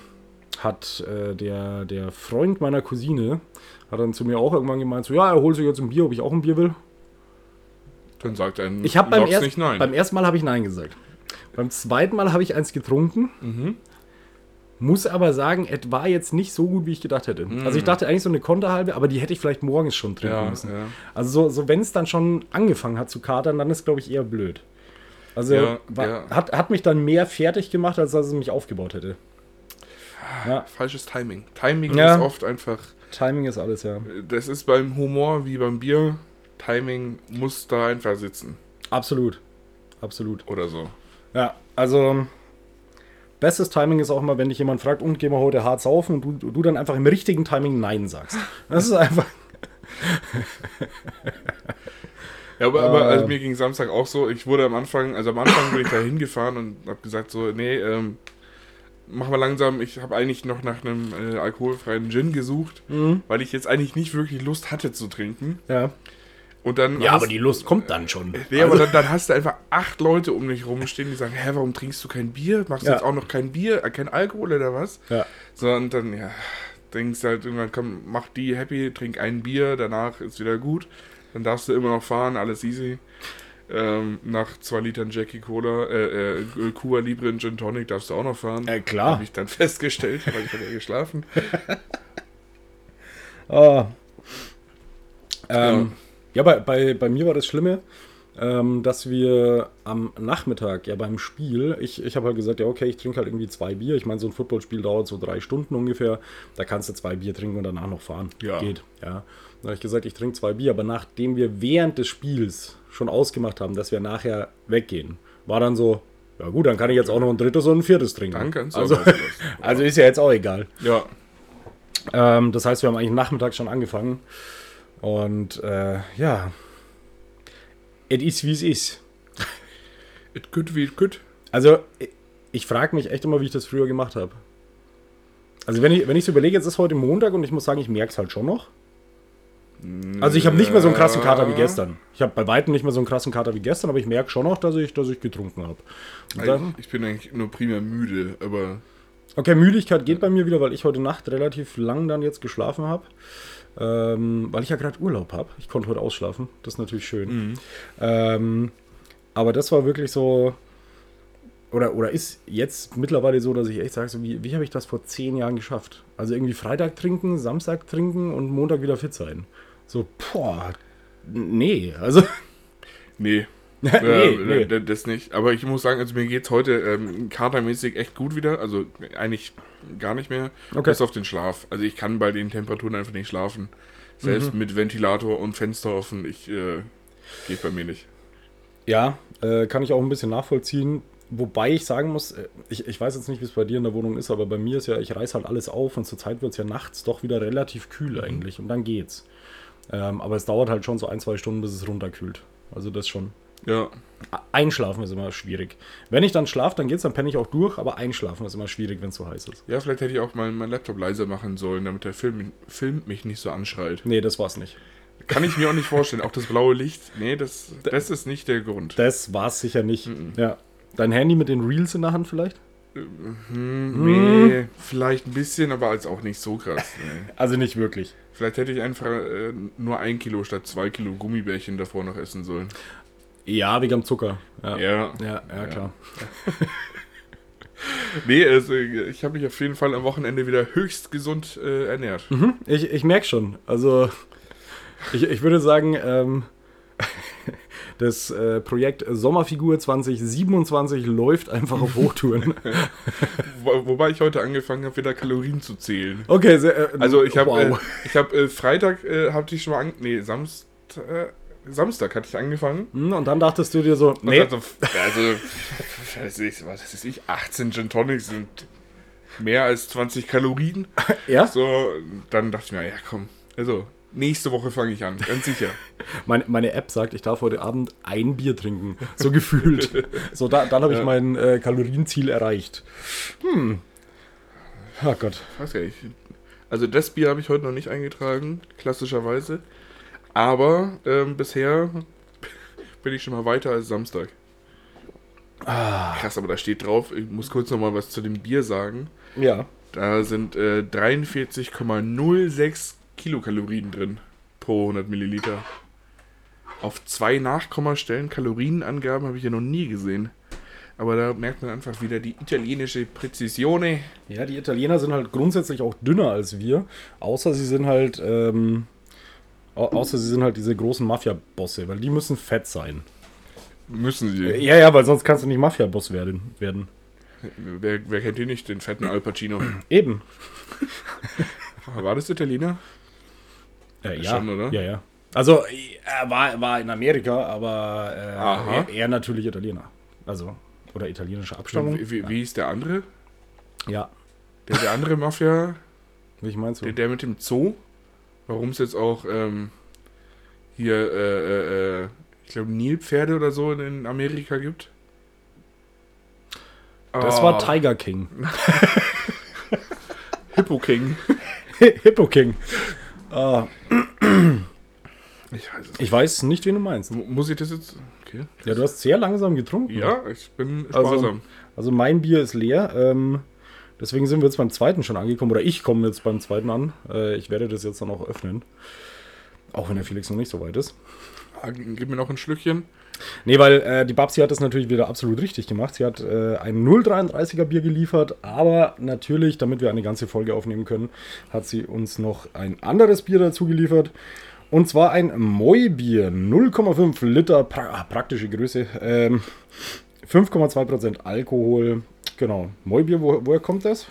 hat äh, der, der Freund meiner Cousine hat dann zu mir auch irgendwann gemeint, so, ja, er holt sich jetzt ein Bier, ob ich auch ein Bier will. Dann sagt ein Ich habe beim, erst, beim ersten Mal habe ich Nein gesagt. Beim zweiten Mal habe ich eins getrunken. Mhm. Muss aber sagen, es war jetzt nicht so gut, wie ich gedacht hätte. Also ich dachte eigentlich so eine Konterhalbe, aber die hätte ich vielleicht morgens schon trinken ja, müssen. ja. Also so, so wenn es dann schon angefangen hat zu katern, dann ist glaube ich eher blöd. Also Ja, war. Hat, hat mich dann mehr fertig gemacht, als dass es mich aufgebaut hätte. Ja, Falsches Timing. Timing ist oft einfach. Timing ist alles, ja. Das ist beim Humor wie beim Bier. Timing muss da einfach sitzen. Absolut. Absolut. Oder so. Ja, also bestes Timing ist auch immer, wenn dich jemand fragt, und gehen wir heute hart saufen und du, du dann einfach im richtigen Timing Nein sagst. Das ist einfach. *laughs* Ja, aber, aber Äh. also mir ging Samstag auch so. Ich wurde am Anfang, also am Anfang bin ich da hingefahren und habe gesagt so, nee, ähm, mach mal langsam. Ich habe eigentlich noch nach einem äh, alkoholfreien Gin gesucht, Mhm. weil ich jetzt eigentlich nicht wirklich Lust hatte zu trinken. Ja. Und dann Ja, hast- aber die Lust kommt dann schon. Nee, aber dann, dann hast du einfach acht Leute um dich rumstehen, die sagen, hä, warum trinkst du kein Bier? Machst du Ja. jetzt auch noch kein Bier, äh, kein Alkohol oder was? Ja. So, und dann, ja, denkst du halt irgendwann, komm, mach die happy, trink ein Bier, danach ist wieder gut. Dann darfst du immer noch fahren, alles easy. Ähm, nach zwei Litern Jackie Cola, äh, äh, Cuba Libre und Gin Tonic darfst du auch noch fahren. Äh, klar. Habe ich dann *laughs* festgestellt, weil ich habe ja geschlafen. *laughs* Ah. Ähm, ja, bei, bei, bei mir war das Schlimme, ähm, dass wir am Nachmittag, ja beim Spiel, ich, ich habe halt gesagt, ja okay, ich trinke halt irgendwie zwei Bier. Ich meine, so ein Footballspiel dauert so drei Stunden ungefähr. Da kannst du zwei Bier trinken und danach noch fahren. Ja. Geht, ja. Dann habe ich gesagt, ich trinke zwei Bier, aber nachdem wir während des Spiels schon ausgemacht haben, dass wir nachher weggehen, war dann so, ja gut, dann kann ich jetzt auch noch ein drittes und ein viertes trinken. Du also, *laughs* also ist ja jetzt auch egal. Ja, Ähm, das heißt, wir haben eigentlich Nachmittag schon angefangen. Und äh, ja, es ist wie es ist. it could wie it could. Also, ich- ich frage mich echt immer, wie ich das früher gemacht habe. Also, wenn ich, wenn ich so überlege, jetzt ist heute Montag und ich muss sagen, ich merke es halt schon noch. Also, ich habe nicht mehr so einen krassen Kater wie gestern. Ich habe bei weitem nicht mehr so einen krassen Kater wie gestern, aber ich merke schon noch, dass ich, dass ich getrunken habe. Dann- Ich bin eigentlich nur primär müde, aber Okay, Müdigkeit geht bei mir wieder, weil ich heute Nacht relativ lang dann jetzt geschlafen habe. Ähm, weil ich ja gerade Urlaub habe. Ich konnte heute ausschlafen. Das ist natürlich schön. Ähm, aber das war wirklich so. Oder, oder ist jetzt mittlerweile so, dass ich echt sage, so wie, wie habe ich das vor zehn Jahren geschafft? Also irgendwie Freitag trinken, Samstag trinken und Montag wieder fit sein. So, boah, nee, also nee, *laughs* nee, äh, nee. d- Das nicht. Aber ich muss sagen, also mir geht's heute ähm, katermäßig echt gut wieder. Also eigentlich gar nicht mehr. Okay. Bis auf den Schlaf. Also ich kann bei den Temperaturen einfach nicht schlafen. Mhm. Selbst mit Ventilator und Fenster offen, ich äh, geht bei mir nicht. Ja, äh, kann ich auch ein bisschen nachvollziehen. Wobei ich sagen muss, äh, ich, ich weiß jetzt nicht, wie es bei dir in der Wohnung ist, aber bei mir ist ja, ich reiß halt alles auf und zurzeit wird es ja nachts doch wieder relativ kühl eigentlich und dann geht's. Ähm, aber es dauert halt schon so ein, zwei Stunden, bis es runterkühlt. Also das schon. Ja, Einschlafen ist immer schwierig. Wenn ich dann schlafe, dann geht's, dann penne ich auch durch, aber einschlafen ist immer schwierig, wenn es so heiß ist. ja, vielleicht hätte ich auch mal meinen Laptop leiser machen sollen, damit der Film, Film mich nicht so anschreit. Nee, das war's nicht. Kann ich mir auch nicht vorstellen. Auch das blaue Licht, nee, das, das ist nicht der Grund. Das war's sicher nicht. Ja. Dein Handy mit den Reels in der Hand vielleicht? Hm, nee, vielleicht ein bisschen, aber als auch nicht so krass. Nee. *laughs* Also nicht wirklich. Vielleicht hätte ich einfach äh, nur ein Kilo statt zwei Kilo Gummibärchen davor noch essen sollen. Ja, wegen am Zucker. Ja, Ja. ja, ja klar. *laughs* Nee, also ich habe mich auf jeden Fall am Wochenende wieder höchst gesund äh, ernährt. Mhm, ich ich merke schon. Also, ich, ich würde sagen, ähm, *laughs* das äh, Projekt Sommerfigur 2027 läuft einfach auf Hochtouren. *laughs* Wo, wobei ich heute angefangen habe, wieder Kalorien zu zählen. Okay, sehr, äh, Also ich habe wow. äh, hab, äh, Freitag äh, hatte ich schon mal an, nee, Samstag, Samstag hatte ich angefangen. Hm, Und dann dachtest du dir so, nee, dachte so, also, *laughs* was ist, was ist ich, 18 Gin Tonics sind mehr als 20 Kalorien. *laughs* ja, So, dann dachte ich mir, ja komm, also nächste Woche fange ich an, ganz sicher. *laughs* meine, meine App sagt, ich darf heute Abend ein Bier trinken. So gefühlt. so, da, dann habe ich Ja. mein äh, Kalorienziel erreicht. Hm. Oh Gott. Weiß gar nicht. Also das Bier habe ich heute noch nicht eingetragen, klassischerweise. Aber ähm, bisher *laughs* bin ich schon mal weiter als Samstag. Ah. Krass, aber da steht drauf, ich muss kurz noch mal was zu dem Bier sagen. Ja. Da sind äh, 43,06 Kilokalorien drin pro 100 Milliliter. Auf zwei Nachkommastellen Kalorienangaben habe ich ja noch nie gesehen. Aber da merkt man einfach wieder die italienische Präzisione. Ja, die Italiener sind halt grundsätzlich auch dünner als wir, außer sie sind halt, ähm, außer sie sind halt diese großen Mafia-Bosse, weil die müssen fett sein. Müssen sie. Ja, ja, weil sonst kannst du nicht Mafia-Boss werden. werden. Wer, wer kennt ihn nicht, den fetten Al Pacino? Eben. *laughs* War das Italiener? Äh, ja, Schon, oder? Ja, ja. Also, er war, war in Amerika, aber äh, Aha. er, er natürlich Italiener. Also, oder italienische Abstammung. Wie, wie, wie ist der andere? Ja, Der, der andere Mafia, wie meinst du? der, der mit dem Zoo? Warum es jetzt auch ähm, hier, äh, äh, äh, ich glaube, Nilpferde oder so in Amerika gibt? Das Oh, war Tiger King. *laughs* Hippo King. *laughs* Hippo King. Ah, Ich weiß ich weiß nicht, wen du meinst. Mu- Muss ich das jetzt? Okay. Ja, du hast sehr langsam getrunken. Ja, ich bin Also- sparsam. Also mein Bier ist leer. Ähm, deswegen sind wir jetzt beim zweiten schon angekommen. Oder ich komme jetzt beim zweiten an. Äh, ich werde das jetzt dann auch öffnen. Auch wenn der Felix noch nicht so weit ist. Ah, Gib mir noch ein Schlückchen. Nee, weil äh, die Babsi hat das natürlich wieder absolut richtig gemacht. Sie hat äh, ein 0,33er Bier geliefert, aber natürlich, damit wir eine ganze Folge aufnehmen können, hat sie uns noch ein anderes Bier dazu geliefert. Und zwar ein Moi-Bier, 0,5 Liter, pra ah, praktische Größe, ähm, 5,2% Alkohol. Genau, Moi-Bier, wo, woher kommt das?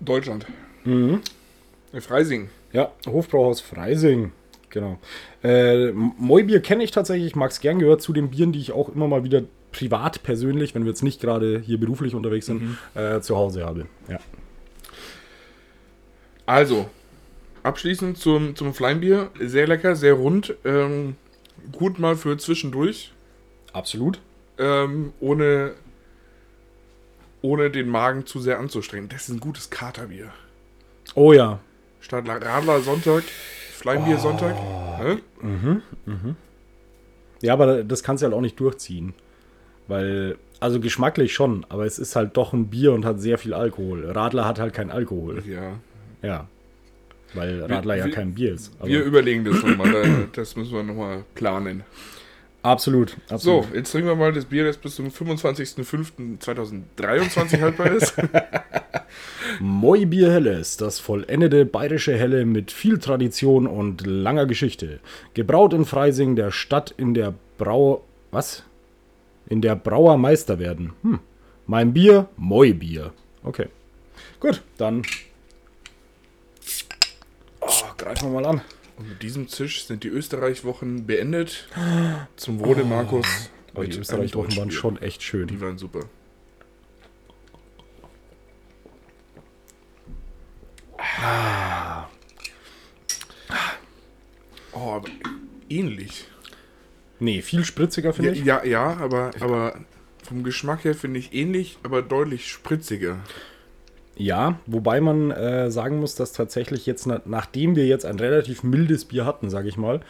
Deutschland. Mhm. Äh, Freising. Ja, Hofbrauhaus Freising. Genau. Äh, Moi-Bier kenne ich tatsächlich, ich mag es gern, gehört zu den Bieren, die ich auch immer mal wieder privat, persönlich, wenn wir jetzt nicht gerade hier beruflich unterwegs sind, äh, zu Hause habe. Ja. Also, abschließend zum, zum Fleischbier. Sehr lecker, sehr rund. Ähm, gut mal für zwischendurch. Absolut. Ähm, ohne, ohne den Magen zu sehr anzustrengen. Das ist ein gutes Katerbier. Oh ja. Statt Radler Sonntag, Fleischbier Sonntag. Ne? Ja, aber das kannst du halt auch nicht durchziehen. Weil, also geschmacklich schon, aber es ist halt doch ein Bier und hat sehr viel Alkohol. Radler hat halt kein Alkohol. Ja. Ja. Weil Radler ja wir- kein Bier ist. Wir überlegen das nochmal. da- Das müssen wir nochmal planen. Absolut, So, absolut. jetzt trinken wir mal das Bier, das bis zum 25.05.2023 haltbar ist. *laughs* Moi Bier Helles, das vollendete bayerische Helle mit viel Tradition und langer Geschichte. Gebraut in Freising, der Stadt in der Brau... Was? in der Brauer Meister werden. Hm. Mein Bier, Moi Bier. Okay. Gut, dann. Oh, greifen wir mal an. Und mit diesem Zisch sind die Österreich-Wochen beendet. Zum Wohle, Markus. Aber die Österreich-Wochen waren schon echt schön. Die waren super. Oh, aber ähnlich. Nee, viel spritziger finde Ja, ich. ja, ja, aber, aber vom Geschmack her finde ich ähnlich, aber deutlich spritziger. Ja, wobei man äh, sagen muss, dass tatsächlich jetzt, na, nachdem wir jetzt ein relativ mildes Bier hatten, sage ich mal,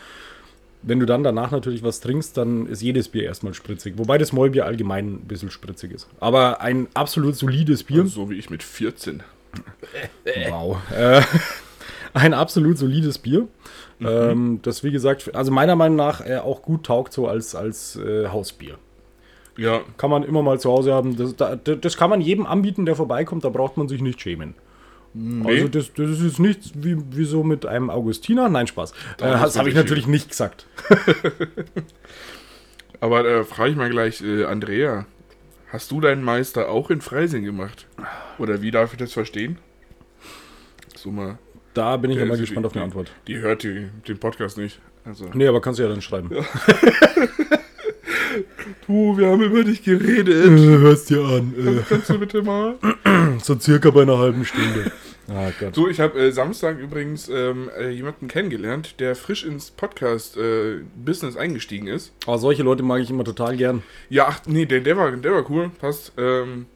wenn du dann danach natürlich was trinkst, dann ist jedes Bier erstmal spritzig. Wobei das Mollbier allgemein ein bisschen spritzig ist. Aber ein absolut solides Bier. So wie ich mit 14. *laughs* Wow. Äh, *laughs* ein absolut solides Bier. Mhm. Ähm, das, wie gesagt, also meiner Meinung nach äh, auch gut taugt so als, als äh, Hausbier. Ja, Kann man immer mal zu Hause haben. Das, da, das kann man jedem anbieten, der vorbeikommt. Da braucht man sich nicht schämen. Also das, das ist nichts wie, wie so mit einem Augustiner. Nein, Spaß. Äh, Da das habe ich natürlich nicht gesagt. *laughs* aber da frage ich mal gleich, äh, Andrea, hast du deinen Meister auch in Freising gemacht? Oder wie darf ich das verstehen? So mal, Da bin ich Ja, immer also gespannt die- auf die Antwort. die hört die, den Podcast nicht. Also, Nee, aber kannst du ja dann schreiben. *laughs* du, wir haben über dich geredet. hörst dir an. Kannst du bitte mal? *clears throat* so circa bei einer halben Stunde. Ah Gott. So, ich habe äh, Samstag übrigens ähm, äh, jemanden kennengelernt, der frisch ins Podcast-Business eingestiegen ist. Aber solche Leute mag ich immer total gern. Ja, ach, nee, der, der, war, der war cool, passt. Ähm,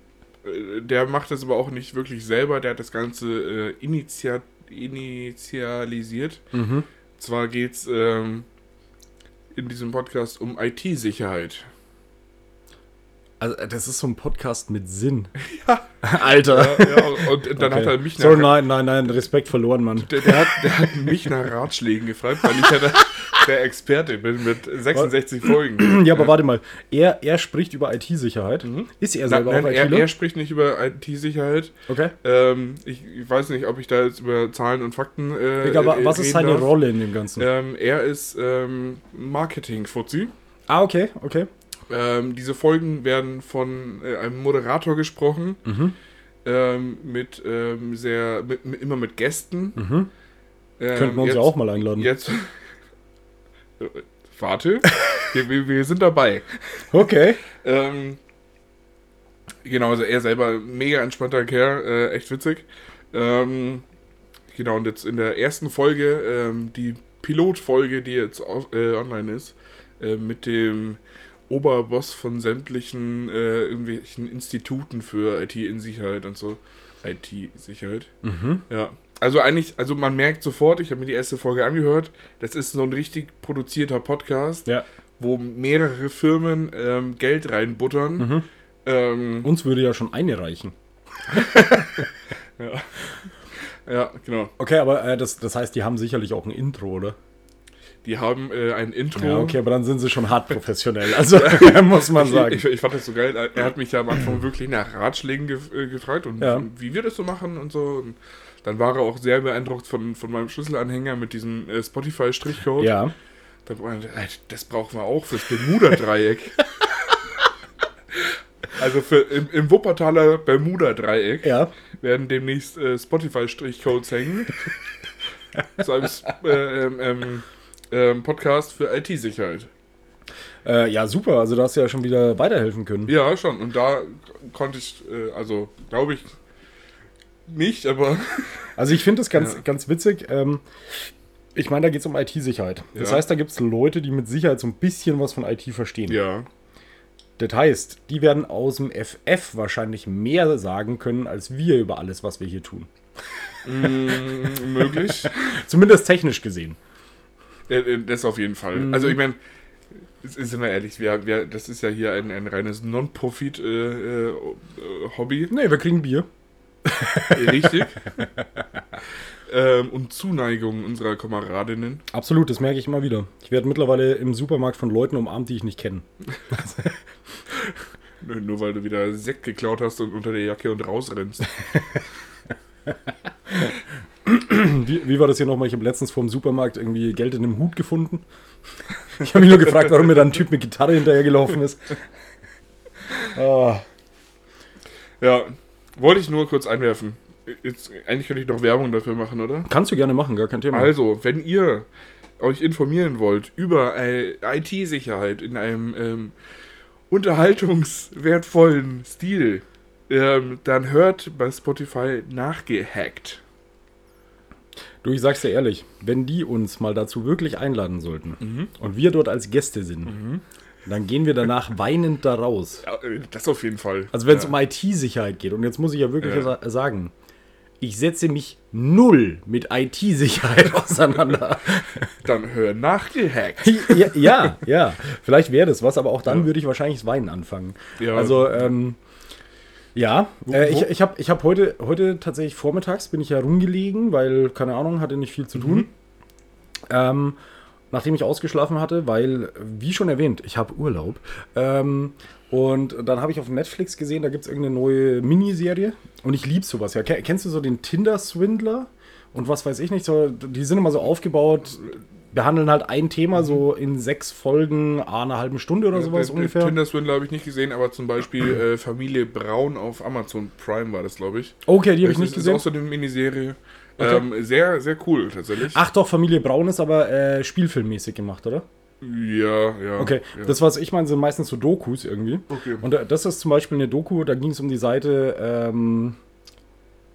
äh, der macht das aber auch nicht wirklich selber, der hat das Ganze äh, initia initialisiert. Mhm. Zwar geht es ähm, in diesem Podcast um IT-Sicherheit. Also, das ist so ein Podcast mit Sinn. *laughs* Ja. Alter. Ja, ja, und dann hat Okay. er mich Sorry, nach, nein, nein, nein, Respekt verloren, Mann. der, der, hat, der hat mich nach Ratschlägen gefragt, weil ich ja der, *laughs* der Experte bin mit 66 Folgen. *clears throat* Ja, aber warte mal. Er, er spricht über IT-Sicherheit. Ist er Mhm. Nein, selber nein, auch er, ITler? er spricht nicht über IT-Sicherheit. okay. Ähm, ich, ich weiß nicht, ob ich da jetzt über Zahlen und Fakten. Äh, wa- äh, was ist seine darf. Rolle in dem Ganzen? Ähm, er ist ähm, Marketing-Fuzzi. Ah, okay, okay. Ähm, diese Folgen werden von äh, einem Moderator gesprochen. Mhm. Ähm, mit ähm, sehr. Mit, mit, immer mit Gästen. Mhm. Könnten wir uns jetzt, ja auch mal einladen. Jetzt. Warte. wir, wir, sind dabei. Okay. Ähm, genau, also er selber mega entspannter Kerl, äh, echt witzig. Ähm, genau, und jetzt in der ersten Folge, ähm, die Pilotfolge, die jetzt äh, online ist, äh, mit dem Oberboss von sämtlichen äh, irgendwelchen Instituten für IT-in-Sicherheit und so. IT-Sicherheit. Mhm. Ja. Also eigentlich, also man merkt sofort, ich habe mir die erste Folge angehört, das ist so ein richtig produzierter Podcast Ja. wo mehrere Firmen ähm, Geld reinbuttern. Mhm. Ähm, Uns würde ja schon eine reichen. *laughs* ja, genau. Okay, aber äh, das, das heißt, die haben sicherlich auch ein Intro, oder? Die haben äh, ein Intro. Ja, okay, aber dann sind sie schon hart *laughs* professionell. Also, *laughs* muss man sagen. Ich, ich fand das so geil. Er hat mich ja am Anfang *clears throat* wirklich nach Ratschlägen gef äh, gefragt und Ja. wie wir das so machen und so. Und dann war er auch sehr beeindruckt von, von meinem Schlüsselanhänger mit diesem äh, Spotify-Strichcode. Ja. Dann meinte er, "Ey, das brauchen wir auch fürs Bermuda-Dreieck. *laughs* also für, im, im Wuppertaler Bermuda-Dreieck. Ja. werden demnächst äh, Spotify-Strichcodes hängen. Zu einem S- äh, ähm, ähm, ähm, Podcast für IT-Sicherheit. Äh, ja, super. Also, da hast du ja schon wieder weiterhelfen können. Ja, schon. Und da konnte ich, äh, also glaube ich nicht, aber *laughs* Also ich finde das ganz, Ja. ganz witzig. Ähm, ich meine, da geht es um IT-Sicherheit. Das Ja. heißt, da gibt es Leute, die mit Sicherheit so ein bisschen was von IT verstehen. ja. Das heißt, die werden aus dem FF wahrscheinlich mehr sagen können, als wir über alles, was wir hier tun. Mm, möglich. *laughs* Zumindest technisch gesehen. Äh, das auf jeden Fall. Mhm. Also ich meine, sind wir ehrlich, wir, wir, das ist ja hier ein, ein reines Non-Profit-Hobby. Nee, wir kriegen Bier. *laughs* Richtig. ähm, und Zuneigung unserer Kameradinnen. Absolut, das merke ich immer wieder. Ich werde mittlerweile im Supermarkt von Leuten umarmt, die ich nicht kenne. *laughs* Nur weil du wieder Sekt geklaut hast und unter der Jacke und rausrennst. *laughs* Wie, wie war das hier nochmal? Ich habe letztens vor dem Supermarkt irgendwie Geld in einem Hut gefunden. Ich habe mich nur gefragt, warum mir da ein Typ mit Gitarre hinterhergelaufen ist. Ah, Ja, wollte ich nur kurz einwerfen. Jetzt, eigentlich könnte ich noch Werbung dafür machen, oder? kannst du gerne machen, gar kein Thema. Also, wenn ihr euch informieren wollt über äh, IT-Sicherheit in einem ähm, unterhaltungswertvollen Stil, ähm, dann hört bei Spotify nachgehackt. Du, ich sag's dir ehrlich, wenn die uns mal dazu wirklich einladen sollten Mhm. und wir dort als Gäste sind, dann gehen wir danach *laughs* weinend da raus. Ja, äh, das auf jeden Fall. Also wenn es ja. um IT-Sicherheit geht, und jetzt muss ich ja wirklich Ja. sa- sagen, ich setze mich null mit IT-Sicherheit *laughs* auseinander. Dann hör nachgehackt. *laughs* ja, ja, ja, vielleicht wäre das was, aber auch dann würde ich wahrscheinlich das Weinen anfangen. Ja. Also, ähm, ja, äh, ich, ich habe ich hab heute, heute tatsächlich vormittags bin ich ja rumgelegen, weil, keine Ahnung, hatte nicht viel zu tun. Ähm, nachdem ich ausgeschlafen hatte, weil, wie schon erwähnt, ich habe Urlaub. Ähm, und dann habe ich auf Netflix gesehen, da gibt es irgendeine neue Miniserie. Und ich liebe sowas. Ja. Ke- Kennst du so den Tinder-Swindler? Und was weiß ich nicht, so, die sind immer so aufgebaut, behandeln halt ein Thema so in sechs Folgen, a einer halben Stunde oder sowas Der- der ungefähr. Tinder-Swindler habe ich nicht gesehen, aber zum Beispiel *clears throat* äh, Familie Braun auf Amazon Prime war das, glaube ich. Okay, die habe ich nicht ist, gesehen. ist auch so eine Miniserie. Okay. Ähm, sehr, sehr cool tatsächlich. Ach doch, Familie Braun ist aber äh, spielfilmmäßig gemacht, oder? Ja, ja. Okay, ja. das, was ich meine, sind meistens so Dokus irgendwie. Okay. Und äh, das ist zum Beispiel eine Doku, da ging es um die Seite ähm,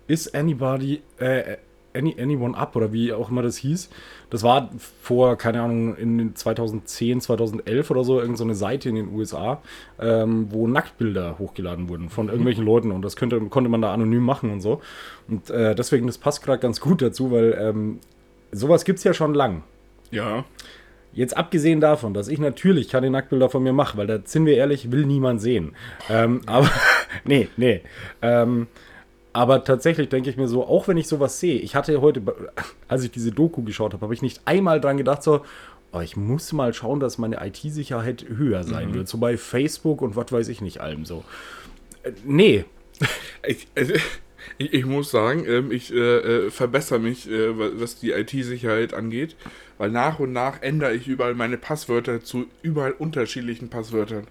Is Anybody, äh, any, Anyone Up oder wie auch immer das hieß. Das war vor, keine Ahnung, in den 2010, 2011 oder so, irgendeine so eine Seite in den USA, ähm, wo Nacktbilder hochgeladen wurden von irgendwelchen Leuten und das könnte, konnte man da anonym machen und so. Und äh, deswegen, das passt gerade ganz gut dazu, weil ähm, sowas gibt es ja schon lang. ja. Jetzt abgesehen davon, dass ich natürlich keine Nacktbilder von mir mache, weil da sind wir ehrlich, will niemand sehen. Ähm, aber, *laughs* nee, nee. Ähm, aber tatsächlich denke ich mir so, auch wenn ich sowas sehe, ich hatte heute, als ich diese Doku geschaut habe, habe ich nicht einmal dran gedacht, so, oh, ich muss mal schauen, dass meine IT-Sicherheit höher sein wird. So bei Facebook und was weiß ich nicht allem so. Äh, nee. *laughs* Ich, also, ich, ich muss sagen, ähm, ich äh, äh, verbessere mich, äh, wa- was die IT-Sicherheit angeht, weil nach und nach ändere ich überall meine Passwörter zu überall unterschiedlichen Passwörtern,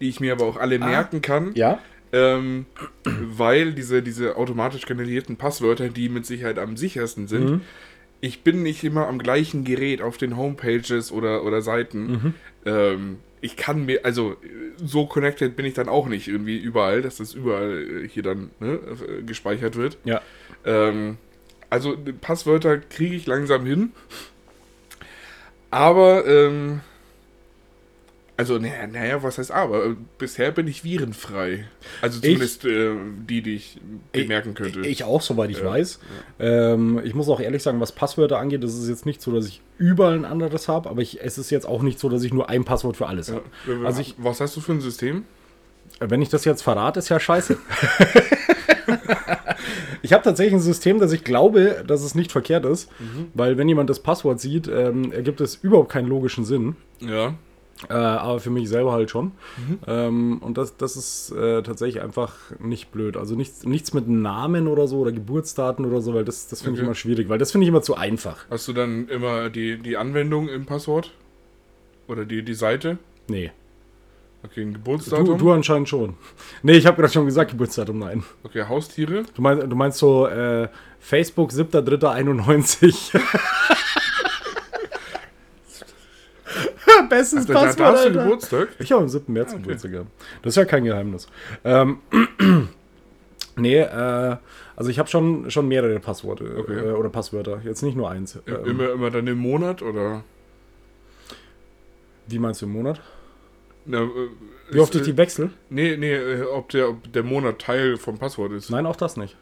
die ich mir aber auch alle merken kann. Ja? Ähm, weil diese, diese automatisch generierten Passwörter, die mit Sicherheit am sichersten sind, Mhm. ich bin nicht immer am gleichen Gerät auf den Homepages oder, oder Seiten. Mhm. Ähm, ich kann mir, also so connected bin ich dann auch nicht irgendwie überall, dass das überall äh, hier dann ne, äh, gespeichert wird. Ja. Ähm, also Passwörter kriege ich langsam hin. Aber, ähm, also, naja, naja, was heißt aber? Äh, Bisher bin ich virenfrei. Also zumindest äh, die, die ich bemerken könnte. Ich auch, soweit ich Ja, weiß. Ähm, ich muss auch ehrlich sagen, was Passwörter angeht, das ist jetzt nicht so, dass ich überall ein anderes habe, aber ich, es ist jetzt auch nicht so, dass ich nur ein Passwort für alles ja. habe. Also ich, was hast du für ein System? wenn ich das jetzt verrate, ist ja scheiße. *laughs* ich habe tatsächlich ein System, das ich glaube, dass es nicht verkehrt ist, weil wenn jemand das Passwort sieht, ähm, ergibt es überhaupt keinen logischen Sinn. Ja. Äh, aber für mich selber halt schon. Ähm, und das, das ist äh, tatsächlich einfach nicht blöd. Also nichts, nichts mit Namen oder so oder Geburtsdaten oder so, weil das, das finde ich Okay. immer schwierig, weil das finde ich immer zu einfach. Hast du dann immer die, die Anwendung im Passwort? Oder die, die Seite? Nee. Okay, ein Du, Geburtsdatum? du anscheinend schon. Nee, ich habe gerade schon gesagt, Geburtsdatum, nein. Okay, Haustiere? Du meinst, du meinst so äh, Facebook 7.3.91. *laughs* *laughs* Bestes Da, da, da Passwort, hast du. Geburtstag? Ich habe am 7. März Okay. Geburtstag gehabt. Das ist ja kein Geheimnis. Ähm, *clears throat* nee, äh, also ich habe schon, schon mehrere Passworte Okay. äh, oder Passwörter. Jetzt nicht nur eins. Ähm, Immer, immer dann im Monat oder? Wie meinst du im Monat? Na, äh, Wie oft ist, ich die wechsle? Nee, nee, äh, ob der, ob der Monat Teil vom Passwort ist. Nein, auch das nicht.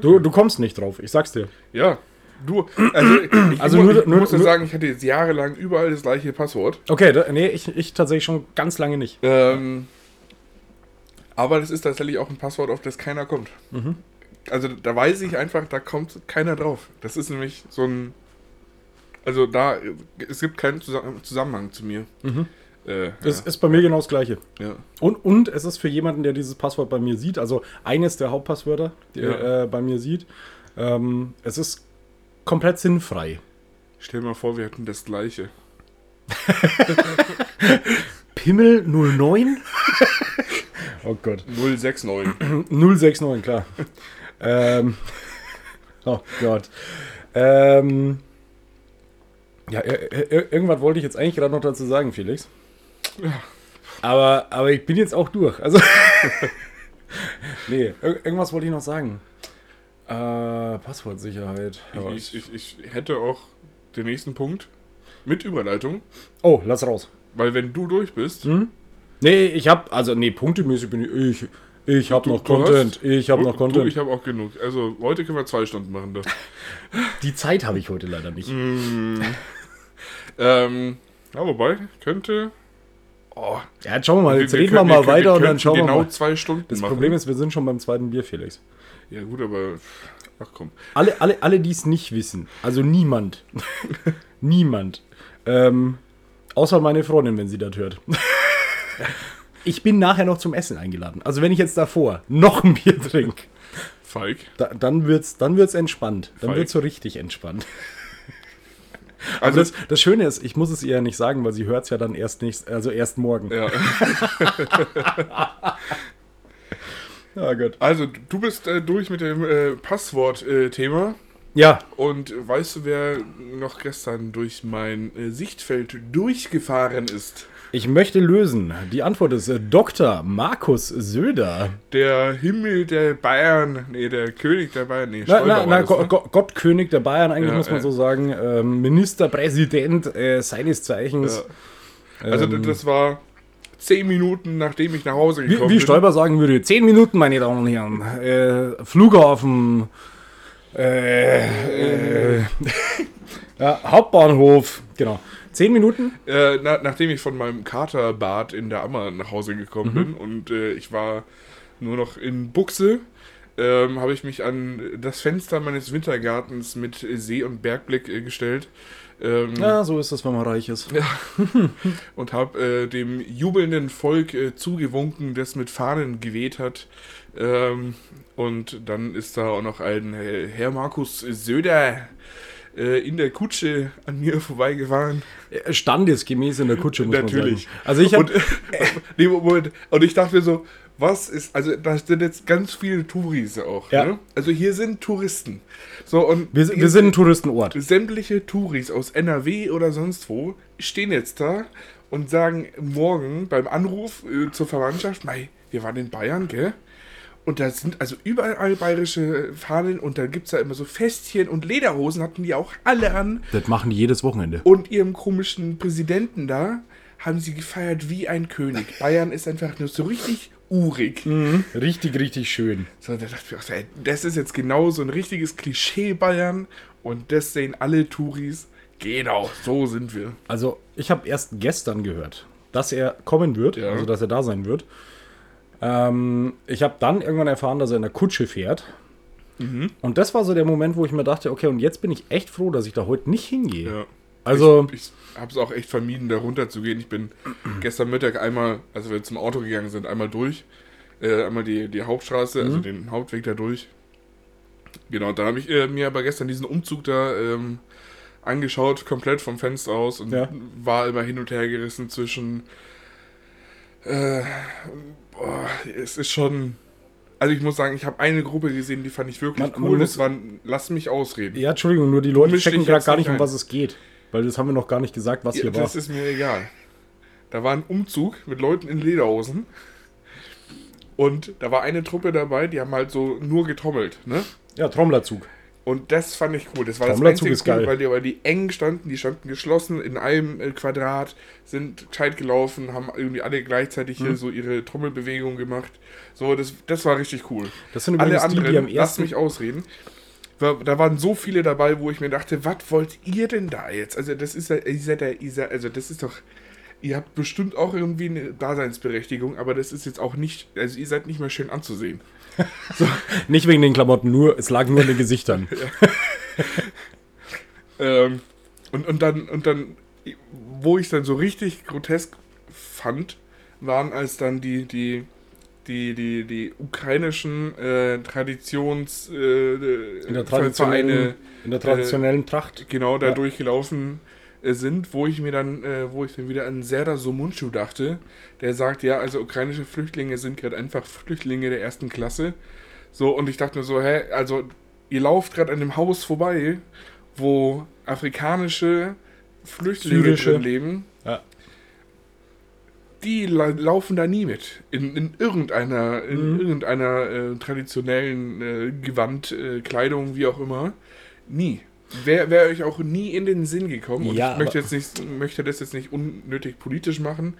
Du, du kommst nicht drauf, ich sag's dir. Ja. Du, also, ich, Also ich, nur- ich nur- muss ja nur- sagen, ich hatte jetzt jahrelang überall das gleiche Passwort. Okay, da, nee, ich, ich tatsächlich schon ganz lange nicht. Ähm, aber das ist tatsächlich auch ein Passwort, auf das keiner kommt. Mhm. Also da weiß ich einfach, da kommt keiner drauf. Das ist nämlich so ein. Also da, es gibt keinen Zusa- Zusammenhang zu mir. Mhm. Äh, Das ja, ist bei mir genau das Gleiche. ja. Und, und es ist für jemanden, der dieses Passwort bei mir sieht, also eines der Hauptpasswörter, die Ja. äh, bei mir sieht, ähm, es ist komplett sinnfrei. Stell dir mal vor, wir hätten das gleiche. *laughs* Pimmel 09? *laughs* Oh Gott. 069. 069, *clears throat* klar. ähm, *laughs* oh Gott. Ähm, ja, ir ir irgendwas wollte ich jetzt eigentlich gerade noch dazu sagen, Felix. Ja. Aber, aber ich bin jetzt auch durch. Also, nee, ir irgendwas wollte ich noch sagen. Äh, Passwortsicherheit. Ja, Ich, ich, ich hätte auch den nächsten Punkt mit Überleitung, oh, lass raus. weil wenn du durch bist, Hm? Nee, ich hab, also nee, punktemäßig bin ich, ich, ich hab Du- noch du Content. hast- Ich hab du, noch Content. Du, ich habe auch genug. Also heute können wir zwei Stunden machen. Das. *laughs* Die Zeit habe ich heute leider nicht. Mm. *laughs* ähm, ja, wobei, könnte. Oh, Ja, jetzt schauen wir mal, jetzt reden wir können- mal können- weiter und dann schauen wir genau mal. zwei Stunden Das machen. Problem ist, wir sind schon beim zweiten Bier, Felix. Ja, gut, aber. Ach komm. Alle, alle, alle die es nicht wissen, also niemand, *laughs* niemand, ähm, außer meine Freundin, wenn sie das hört. ich bin nachher noch zum Essen eingeladen. Also wenn ich jetzt davor noch ein Bier trinke, Falk. da, dann wird's, dann wird's entspannt. Dann Falk. wird's so richtig entspannt. *laughs* Also, das, das Schöne ist, ich muss es ihr ja nicht sagen, weil sie hört es ja dann erst nicht, also erst morgen. ja. *laughs* Ja, gut. also, du bist äh, durch mit dem äh, Passwort-Thema. Ja, Und weißt du, wer noch gestern durch mein äh, Sichtfeld durchgefahren ist? ich möchte lösen. Die Antwort ist äh, Dr. Markus Söder. Der Himmel der Bayern. Nee, der König der Bayern. Nee, Na, na, na, das, Go ne? Go Gottkönig der Bayern, eigentlich Ja, muss man äh. so sagen. Ähm, Ministerpräsident äh, seines Zeichens. Ja. Also, Ähm, das war zehn Minuten, nachdem ich nach Hause Wie, gekommen wie bin. Stoiber sagen würde, zehn Minuten, meine Damen und Herren. Äh, Flughafen, äh, äh, *laughs* ja, Hauptbahnhof, genau. Zehn Minuten? Äh, na, nachdem ich von meinem Katerbad in der Ammer nach Hause gekommen Mhm. bin und äh, ich war nur noch in Buchse, ähm, habe ich mich an das Fenster meines Wintergartens mit See- und Bergblick äh, gestellt ähm, Ja, so ist das, wenn man reich ist. *laughs* und habe äh, dem jubelnden Volk äh, zugewunken, das mit Fahnen geweht hat. Ähm, und dann ist da auch noch ein äh, Herr Markus Söder äh, in der Kutsche an mir vorbeigefahren. Äh, Standesgemäß in der Kutsche, muss Natürlich. man sagen. Also ich habe... und, *laughs* nee, Moment. und ich dachte mir so, was ist, also da sind jetzt ganz viele Touris auch. Ja. Ne? Also hier sind Touristen. So, und Wir, wir sind ein Touristenort. sämtliche Touris aus NRW oder sonst wo stehen jetzt da und sagen morgen beim Anruf äh, zur Verwandtschaft, mei, wir waren in Bayern, gell? Und da sind also überall bayerische Fahnen und da gibt es ja immer so Festchen und Lederhosen hatten die auch alle an. Das machen die jedes Wochenende. Und ihrem komischen Präsidenten da haben sie gefeiert wie ein König. Bayern ist einfach nur so richtig urig. Richtig, richtig schön. So, da dachte ich auch, ey, das ist jetzt genau so ein richtiges Klischee Bayern und das sehen alle Touris. Genau, so sind wir. Also ich habe erst gestern gehört, dass er kommen wird, Ja. also dass er da sein wird. Ähm, ich habe dann irgendwann erfahren, dass er in der Kutsche fährt. Mhm. Und das war so der Moment, wo ich mir dachte, okay, und jetzt bin ich echt froh, dass ich da heute nicht hingehe. Ja. Also, ich, ich habe es auch echt vermieden, da runter zu gehen. Ich bin *clears throat* gestern Mittag einmal, als wir zum Auto gegangen sind, einmal durch. Äh, einmal die, die Hauptstraße, also den Hauptweg da durch. Genau, dann habe ich äh, mir aber gestern diesen Umzug da ähm, angeschaut, komplett vom Fenster aus und Ja. war immer hin und her gerissen zwischen. Äh, boah, es ist schon. Also ich muss sagen, ich habe eine Gruppe gesehen, die fand ich wirklich Man- man cool. muss- Das waren, lass mich ausreden. ja, Entschuldigung, nur die Leute checken gerade gar nicht um was es geht. Weil das haben wir noch gar nicht gesagt, was Ja, hier war. das ist mir egal. Da war ein Umzug mit Leuten in Lederhosen. Und da war eine Truppe dabei, die haben halt so nur getrommelt, ne? Ja, Trommlerzug. Und das fand ich cool. Das war das einzige ist cool, weil die, weil die eng standen, die standen geschlossen in einem äh, Quadrat, sind gescheit gelaufen, haben irgendwie alle gleichzeitig Mhm. hier so ihre Trommelbewegung gemacht. So, das, das war richtig cool. Das sind Alle übrigens die, anderen, die am lasst ersten... mich ausreden. Da waren so viele dabei, wo ich mir dachte, was wollt ihr denn da jetzt? Also das ist ja, ihr seid ja, ihr seid, also das ist doch, ihr habt bestimmt auch irgendwie eine Daseinsberechtigung, aber das ist jetzt auch nicht, also ihr seid nicht mehr schön anzusehen. *laughs* Nicht wegen den Klamotten, nur, es lag nur in den Gesichtern. *laughs* Ähm, und, und dann, und dann, wo ich dann so richtig grotesk fand, waren als dann die, die, die, die, die ukrainischen äh, Traditions äh, In der Vereine traditionellen, in der traditionellen Tracht. genau da Ja. durchgelaufen äh, sind, wo ich mir dann, äh, wo ich dann wieder an Serdar Somunchu dachte, der sagt, ja, also ukrainische Flüchtlinge sind gerade einfach Flüchtlinge der ersten Klasse. So, und ich dachte mir so, hä, also ihr lauft gerade an dem Haus vorbei, wo afrikanische Flüchtlinge leben. Die la laufen da nie mit. In, in irgendeiner, in Mhm. irgendeiner äh, traditionellen äh, Gewand, äh, Kleidung, wie auch immer. Nie. Wäre wär euch auch nie in den Sinn gekommen. Und Ja, ich möchte, jetzt nicht, möchte das jetzt nicht unnötig politisch machen.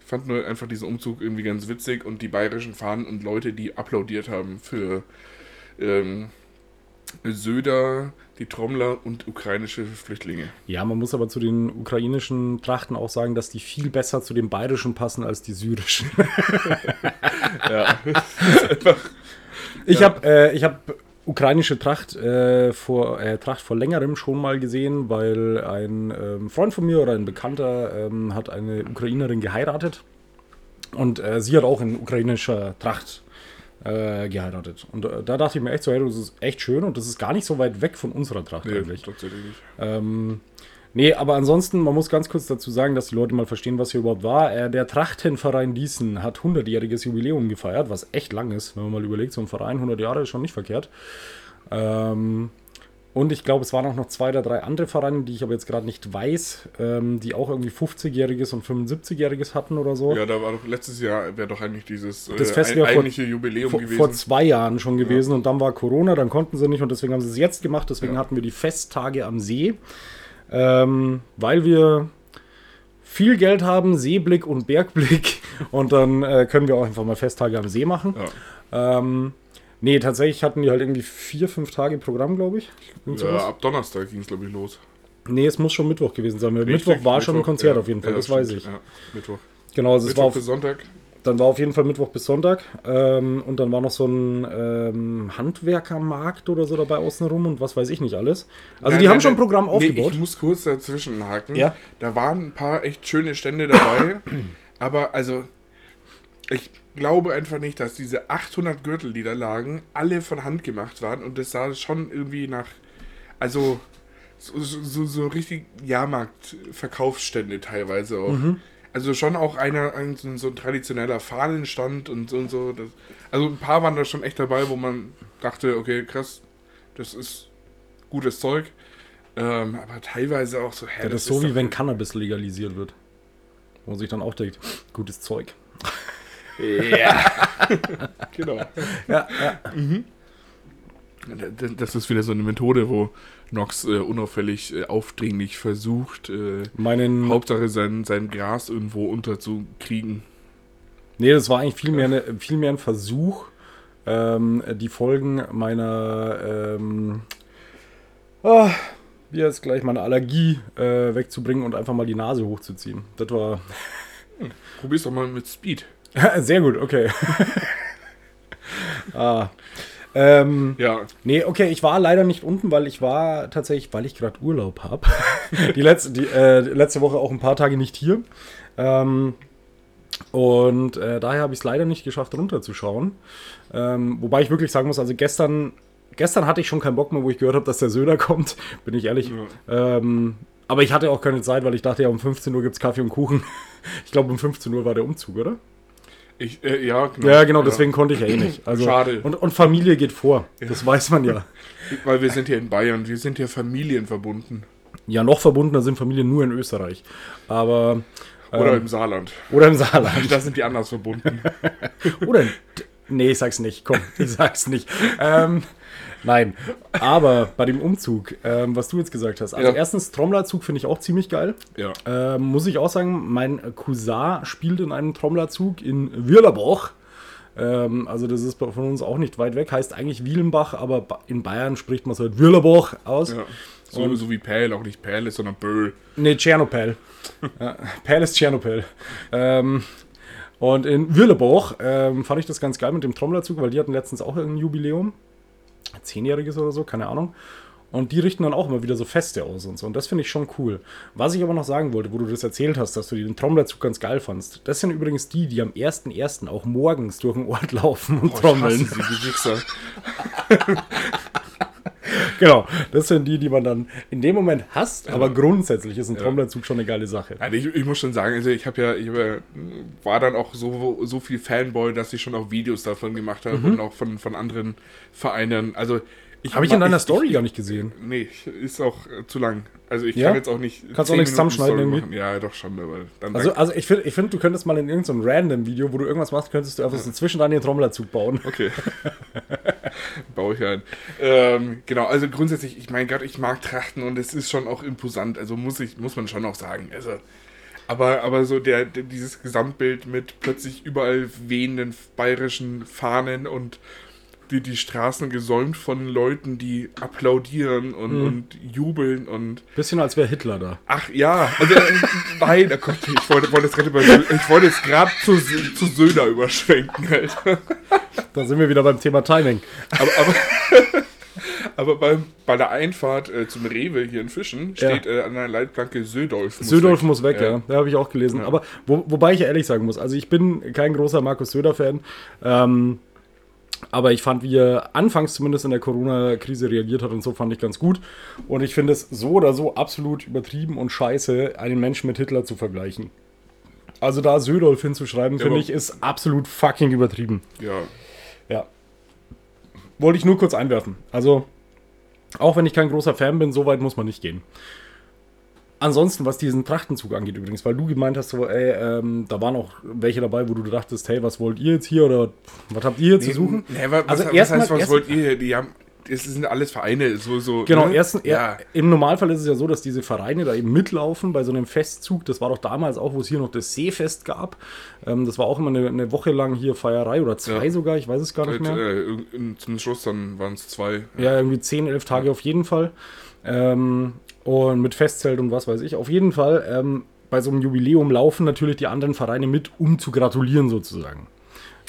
Ich fand nur einfach diesen Umzug irgendwie ganz witzig und die bayerischen Fahnen und Leute, die applaudiert haben für ähm, Söder, die Trommler und ukrainische Flüchtlinge. Ja, man muss aber zu den ukrainischen Trachten auch sagen, dass die viel besser zu den bayerischen passen als die syrischen. *laughs* Ja. Ich habe äh, ich hab ukrainische Tracht, äh, vor, äh, Tracht vor längerem schon mal gesehen, weil ein ähm, Freund von mir oder ein Bekannter ähm, hat eine Ukrainerin geheiratet. Und äh, sie hat auch in ukrainischer Tracht äh, geheiratet. Und äh, da dachte ich mir echt so, hey, das ist echt schön und das ist gar nicht so weit weg von unserer Tracht nee, eigentlich. tatsächlich nicht. Ähm, nee, aber ansonsten, man muss ganz kurz dazu sagen, dass die Leute mal verstehen, was hier überhaupt war. Äh, der Trachtenverein Diesen hat 100-jähriges Jubiläum gefeiert, was echt lang ist, wenn man mal überlegt, so ein Verein 100 Jahre ist schon nicht verkehrt. Ähm, und ich glaube, es waren auch noch zwei oder drei andere Vereine, die ich aber jetzt gerade nicht weiß, ähm, die auch irgendwie 50-jähriges und 75-jähriges hatten oder so. Ja, da war doch letztes Jahr, wäre doch eigentlich dieses Das äh, Fest ein- wäre vor- eigentliche Jubiläum vor, gewesen. vor zwei Jahren schon gewesen und dann war Corona, dann konnten sie nicht und deswegen haben sie es jetzt gemacht. Deswegen Ja. hatten wir die Festtage am See, ähm, weil wir viel Geld haben, Seeblick und Bergblick *laughs* und dann äh, können wir auch einfach mal Festtage am See machen. ja. Ähm, nee, tatsächlich hatten die halt irgendwie vier, fünf Tage Programm, glaube ich. Ja, sowas. ab Donnerstag ging es, glaube ich, los. Nee, es muss schon Mittwoch gewesen sein. Richtig, Mittwoch war schon ein Mittwoch, Konzert ja, auf jeden Fall, ja, das stimmt, weiß ich. Ja, Mittwoch. Genau, also es Mittwoch war auf, bis Sonntag. Dann war auf jeden Fall Mittwoch bis Sonntag. Ähm, und dann war noch so ein ähm, Handwerkermarkt oder so dabei außenrum und was weiß ich nicht alles. Also Nein, die haben nein, schon ein. Programm Nee, aufgebaut. ich muss kurz dazwischen haken. Ja. Da waren ein paar echt schöne Stände dabei. *coughs* aber also, ich glaube einfach nicht, dass diese 800 Gürtel, die da lagen, alle von Hand gemacht waren. Und das sah schon irgendwie nach, also so, so, so, richtig Jahrmarkt-Verkaufsstände teilweise auch. Mhm. Also schon auch einer, ein, so ein- traditioneller Fahnenstand und so und so. Das, also ein paar waren da schon echt dabei, wo man dachte, okay, krass, das ist gutes Zeug. Ähm, aber teilweise auch so, hä, ja, das ist so wie wenn Cannabis legalisiert wird. Wo man sich dann auch denkt, gutes Zeug. Ja. *laughs* genau. Ja, ja. Das- Das ist wieder so eine Methode, wo Nox äh, unauffällig, äh, aufdringlich versucht, äh, Meinen, Hauptsache sein, sein Gras irgendwo unterzukriegen. nee, das war eigentlich viel mehr, eine, viel mehr ein Versuch, ähm, die Folgen meiner, ähm, ah, wie jetzt gleich, meine Allergie äh, wegzubringen und einfach mal die Nase hochzuziehen. Das war Probier's doch mal mit Speed. *laughs* Sehr gut, okay. *laughs* ah. Ähm, Ja, nee, okay, ich war leider nicht unten, weil ich war tatsächlich, weil ich gerade Urlaub habe. *laughs* die, letzte, die, äh, letzte Woche auch ein paar Tage nicht hier. Ähm, und äh, daher habe ich es leider nicht geschafft, runterzuschauen. Ähm, wobei ich wirklich sagen muss, also gestern, gestern hatte ich schon keinen Bock mehr, wo ich gehört habe, dass der Söder kommt, bin ich ehrlich. Ähm, aber ich hatte auch keine Zeit, weil ich dachte, ja, um 15 Uhr gibt es Kaffee und Kuchen. Ich glaube, um 15 Uhr war der Umzug, oder? Ich, äh, ja, genau. Ja, genau, deswegen konnte ich ja eh nicht. *clears throat* Also, Schade. Und, und Familie geht vor. Das weiß man ja. *laughs* Weil wir sind hier in Bayern, wir sind hier familienverbunden. Ja, noch verbundener sind Familien nur in Österreich. Aber. Oder ähm, im Saarland. oder im Saarland. Da sind die anders verbunden. *laughs* oder in. Nee, ich sag's nicht. Komm, ich sag's nicht. *laughs* Ähm, nein. Aber bei dem Umzug, ähm, was du jetzt gesagt hast. Also, Ja. erstens, Trommlerzug finde ich auch ziemlich geil. ja. Ähm, muss ich auch sagen, mein Cousin spielt in einem Trommlerzug in Wirlerbach. Ähm, also das ist von uns auch nicht weit weg, heißt eigentlich Wielenbach, aber in Bayern spricht man es halt Wirlerbach aus. ja. So, so wie Päl, auch nicht Päl ist, sondern Böll. Ne, Tschernopel. ja, Perl ist Tschernopel. Ähm, und in Wirlebach ähm, fand ich das ganz geil mit dem Trommlerzug, weil die hatten letztens auch ein Jubiläum. Zehnjähriges oder so, keine Ahnung. Und die richten dann auch immer wieder so Feste aus und so. Und das finde ich schon cool. Was ich aber noch sagen wollte, wo du das erzählt hast, dass du den Trommlerzug ganz geil fandst. Das sind übrigens die, die am 1.1. auch morgens durch den Ort laufen und Boah, ich hasse trommeln. sie, die Wichser. *laughs* *laughs* genau, das sind die, die man dann in dem Moment hasst, aber grundsätzlich ist ein Trommlerzug schon eine geile Sache. Also ich, ich muss schon sagen, also ich habe ja, ich hab ja, war dann auch so, so viel Fanboy, dass ich schon auch Videos davon gemacht habe und auch von, von anderen Vereinen. Also Habe ich in deiner Story gar nicht gesehen. Nee, ist auch äh, zu lang. Also ich Ja? kann jetzt auch nicht. Kannst 10 auch nichts zusammenschneiden irgendwie? machen. Ja, doch schon, Also, also ich finde, ich find, du könntest mal in irgendeinem random Video, wo du irgendwas machst, könntest du einfach so zwischen deinen Trommlerzug bauen. Okay. *laughs* Baue ich ein. Ähm, genau, also grundsätzlich, ich meine, Gott, ich mag Trachten und es ist schon auch imposant. Also muss ich, muss man schon auch sagen. Also, aber, aber so der, der dieses Gesamtbild mit plötzlich überall wehenden bayerischen Fahnen und die, die Straßen gesäumt von Leuten, die applaudieren und, Mhm. und jubeln und Bisschen als wäre Hitler da. Ach ja, also äh, nein, oh Gott, ich wollte, wollte jetzt gerade über ich wollte jetzt gerade zu, zu Söder überschwenken, Alter. Da sind wir wieder beim Thema Timing. Aber, aber, *laughs* aber beim, bei der Einfahrt äh, zum Rewe hier in Fischen Ja. steht äh, an der Leitplanke Södolf. muss Södolf weg. muss weg, ja. Da habe ich auch gelesen. Aber wo, wobei ich ja ehrlich sagen muss, also ich bin kein großer Markus Söder-Fan. Ähm, aber ich fand, wie er anfangs zumindest in der Corona-Krise reagiert hat und so, fand ich ganz gut. Und ich finde es so oder so absolut übertrieben und scheiße, einen Menschen mit Hitler zu vergleichen. Also da Södolf hinzuschreiben, finde aber- ich, ist absolut fucking übertrieben. Ja, Ja. Wollte ich nur kurz einwerfen. Also, auch wenn ich kein großer Fan bin, so weit muss man nicht gehen. Ansonsten, was diesen Trachtenzug angeht übrigens, weil du gemeint hast, so, ey, ähm, da waren auch welche dabei, wo du dachtest, hey, was wollt ihr jetzt hier oder was habt ihr hier zu suchen? Nee, was, Also was, erst was heißt, mal- was erst- wollt ihr hier? Die haben, das sind alles Vereine, so, so. Genau, ne? erstens, ja. ja. im Normalfall ist es ja so, dass diese Vereine da eben mitlaufen bei so einem Festzug. Das war doch damals auch, wo es hier noch das Seefest gab. Ähm, das war auch immer eine, eine Woche lang hier Feierei oder zwei Ja. sogar, ich weiß es gar nicht mehr. äh, zum Schluss dann waren es zwei. Ja, irgendwie 10, 11 Tage auf jeden Fall. Ähm, und mit Festzelt und was weiß ich. Auf jeden Fall, ähm, bei so einem Jubiläum laufen natürlich die anderen Vereine mit, um zu gratulieren sozusagen.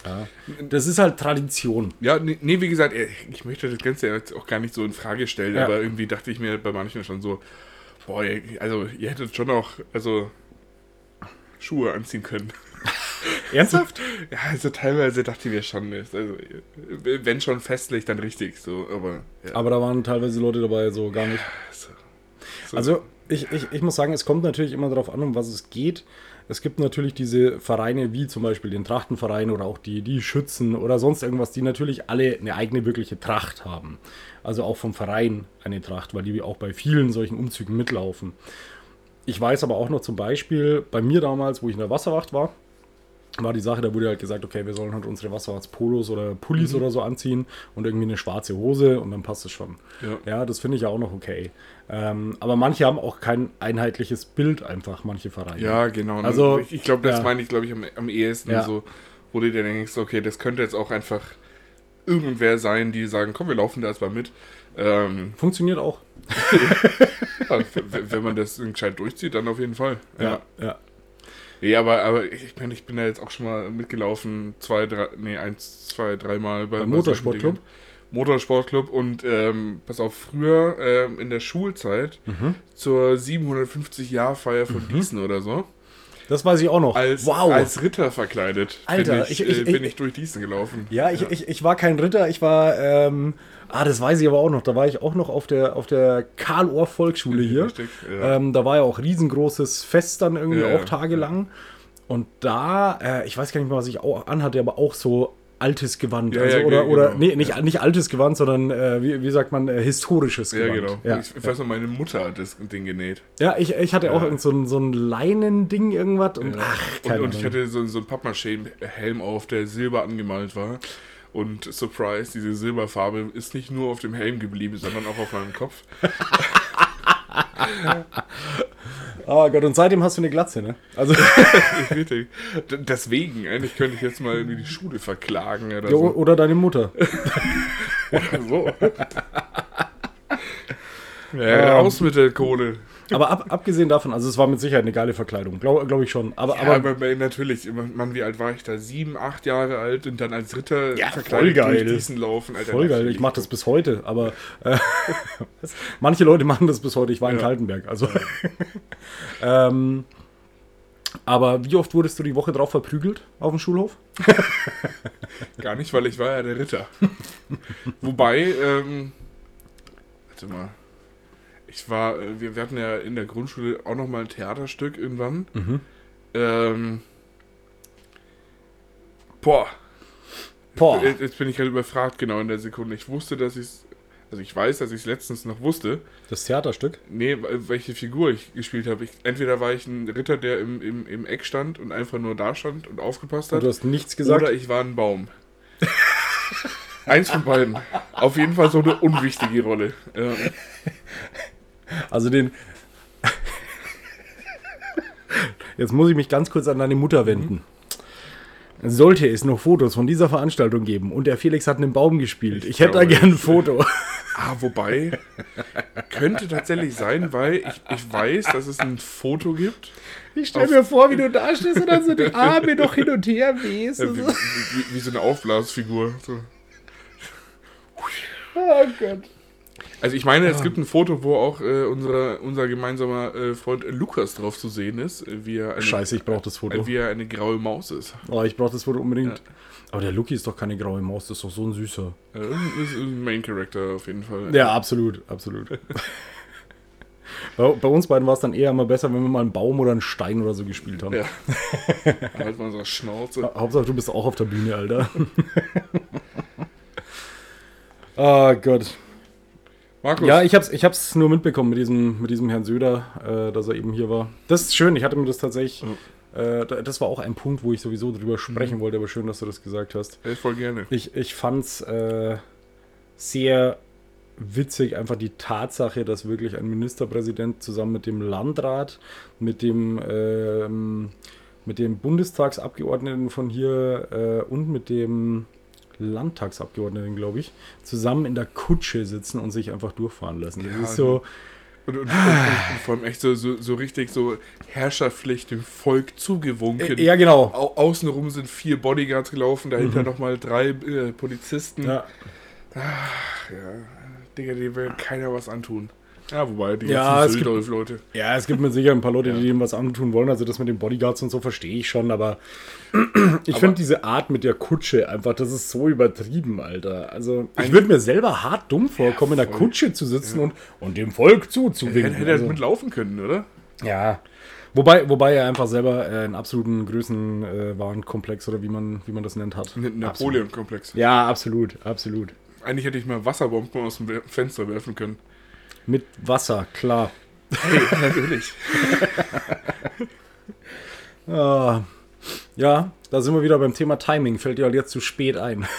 Ja. Das ist halt Tradition. Ja, nee, nee, wie gesagt, äh, ich möchte das Ganze jetzt auch gar nicht so in Frage stellen, Ja. aber irgendwie dachte ich mir bei manchen schon so, boah, ihr- also ihr hättet schon auch, also Schuhe anziehen können. *laughs* Ernsthaft? *laughs* Ja, also teilweise dachte ich mir schon, also wenn schon festlich, dann richtig, so, aber ja. Aber da waren teilweise Leute dabei, so gar nicht. so, *laughs* Also ich, ich, ich muss sagen, es kommt natürlich immer darauf an, um was es geht. Es gibt natürlich diese Vereine wie zum Beispiel den Trachtenverein oder auch die, die Schützen oder sonst irgendwas, die natürlich alle eine eigene wirkliche Tracht haben. Also auch vom Verein eine Tracht, weil die auch bei vielen solchen Umzügen mitlaufen. Ich weiß aber auch noch zum Beispiel, bei mir damals, wo ich in der Wasserwacht war, war die Sache, da wurde halt gesagt, okay, wir sollen halt unsere Wasserwachtspolos oder Pullis oder so anziehen und irgendwie eine schwarze Hose und dann passt es schon. Ja. Ja, das finde ich ja auch noch okay. Ähm, aber manche haben auch kein einheitliches Bild einfach, manche Vereine. ja, genau. Also, ich, ich glaube, das ja. meine ich, glaube ich, am, am ehesten Ja. so, wo du dir denkst, okay, das könnte jetzt auch einfach irgendwer sein, die sagen, komm, wir laufen da erstmal mit. Ähm, Funktioniert auch. *laughs* ja, wenn man das gescheit durchzieht, dann auf jeden Fall. Ja, ja. Nee, aber, aber ich meine, ich bin da jetzt auch schon mal mitgelaufen, zwei, drei, nee, eins, zwei, dreimal bei, Beim bei Motorsportclub? Motorsportclub und ähm, pass auf, früher ähm, in der Schulzeit Mhm. zur 750-Jahr-Feier von Gießen oder so, Das weiß ich auch noch. als, wow. als Ritter verkleidet Alter, bin, ich, ich- ich- äh, bin ich- durch Gießen gelaufen. ja, ich, Ich, ich war kein Ritter, ich war, ähm, ah, das weiß ich aber auch noch. Da war ich auch noch auf der, auf der Karl-Ohr-Volksschule hier. Richtig, ja. Ähm, da war ja auch riesengroßes Fest dann irgendwie Ja, auch tagelang. Und da, äh, ich weiß gar nicht mehr, was ich auch anhatte, aber auch so altes Gewand. Ja, also, ja, oder, ge- oder genau. nee, nicht, nicht altes Gewand, sondern äh, wie, wie sagt man, äh, historisches Ja, Gewand. genau. Ja, Ich, ich weiß noch, meine Mutter hat das Ding genäht. ja ich, ich hatte auch Ja. irgend so ein, so ein Leinending irgendwas und ach, Und, keine und ich Ahnung. hatte so, so einen Pappmaché-Helm auf, der silber angemalt war. Und Surprise, diese Silberfarbe ist nicht nur auf dem Helm geblieben, sondern auch auf meinem Kopf. *laughs* *laughs* Oh Gott, und seitdem hast du eine Glatze, ne? Also, *laughs* Richtig. Deswegen, eigentlich könnte ich jetzt mal irgendwie die Schule verklagen oder ja, so. oder deine Mutter. *laughs* so. Ja, raus mit der Kohle. Aber ab, abgesehen davon, also es war mit Sicherheit eine geile Verkleidung, glaube glaub ich schon. Aber, Ja, aber, aber, natürlich, Mann, wie alt war ich da? Sieben, acht Jahre alt und dann als Ritter Ja, verkleidet voll geil. durch diesen laufen. Alter, voll geil, ich mache das bis heute, aber *laughs* äh, manche Leute machen das bis heute. Ich war in Ja. Kaltenberg, also. *laughs* ähm, aber wie oft wurdest du die Woche drauf verprügelt auf dem Schulhof? *laughs* Gar nicht, weil ich war ja der Ritter. Wobei, ähm, warte mal. Ich war, äh, wir, wir hatten ja in der Grundschule auch noch mal ein Theaterstück irgendwann. Mhm. Ähm, boah, Boah. Jetzt- jetzt bin ich halt überfragt genau in der Sekunde. Ich wusste, dass ich es, also ich weiß, dass ich es letztens noch wusste. Das Theaterstück? Nee, welche Figur ich gespielt habe. Ich, entweder war ich ein Ritter, der im, im, im Eck stand und einfach nur da stand und aufgepasst Und hat. du hast nichts gesagt? Oder ich war ein Baum. Eins von beiden. Auf jeden Fall so eine unwichtige Rolle. Ja. *laughs* Also den. Jetzt muss ich mich ganz kurz an deine Mutter wenden. Sollte es noch Fotos von dieser Veranstaltung geben und der Felix hat einen Baum gespielt, ich, hätte da glaube, gern ein Foto. Ah, wobei, könnte tatsächlich sein, weil ich, ich weiß, dass es ein Foto gibt. Ich stelle mir vor, wie du da stehst und dann so die Arme noch hin und her wehst. Und wie, so. wie, wie so eine Aufblasfigur. So. Oh Gott. Also ich meine, es gibt ein Foto, wo auch äh, unsere, unser gemeinsamer äh, Freund Lukas drauf zu sehen ist, wie er eine, Scheiße, ich brauche das Foto. äh, wie er eine graue Maus ist. Oh, ich brauche das Foto unbedingt. Ja. Aber der Lucky ist doch keine graue Maus, das ist doch so ein süßer. Äh, ist ein Main Character auf jeden Fall. Ja, absolut, absolut. *laughs* bei, bei uns beiden war es dann eher immer besser, wenn wir mal einen Baum oder einen Stein oder so gespielt haben. Ja. *laughs* halt mal so Schnauze. Hauptsache, du bist auch auf der Bühne, Alter. *laughs* Ah Gott. Markus, Ja, ich hab's, ich hab's nur mitbekommen mit diesem, mit diesem Herrn Söder, äh, dass er eben hier war. Das ist schön, ich hatte mir das tatsächlich. Äh, da- das war auch ein Punkt, wo ich sowieso drüber sprechen wollte, aber schön, dass du das gesagt hast. äh, voll gerne. Ich, ich fand's äh, sehr witzig, einfach die Tatsache, dass wirklich ein Ministerpräsident zusammen mit dem Landrat, mit dem, ähm, mit dem Bundestagsabgeordneten von hier äh, und mit dem Landtagsabgeordneten, glaube ich, zusammen in der Kutsche sitzen und sich einfach durchfahren lassen. Das Ja, ist so, Und, und, und, und vor allem echt so, so, so richtig so Herrscherpflicht dem Volk zugewunken. ja genau. Au außenrum sind vier Bodyguards gelaufen, dahinter nochmal drei äh, Polizisten. Ja. Ja, Digga, die will keiner was antun. Ja, wobei, die Ja, es gibt- Söldolf-Leute. Ja, es gibt mit Sicherheit ein paar Leute, die dem was antun wollen. Also das mit den Bodyguards und so verstehe ich schon, aber *clears throat* ich finde diese Art mit der Kutsche einfach, das ist so übertrieben, Alter. Also ich würde mir selber hart dumm vorkommen, in der. Kutsche zu sitzen und, und dem Volk zuzuwinken. hätte er Also, mitlaufen können, oder? ja. Wobei, wobei er einfach selber äh, einen absoluten Größenwahnkomplex oder wie man, wie man das nennt hat. Ein Napoleon-Komplex. Ja, absolut, absolut. Eigentlich hätte ich mal Wasserbomben aus dem Fenster werfen können. Mit Wasser, klar. Hey, *laughs* natürlich. *laughs* Ah, ja, da sind wir wieder beim Thema Timing. Fällt dir halt jetzt zu spät ein. *laughs*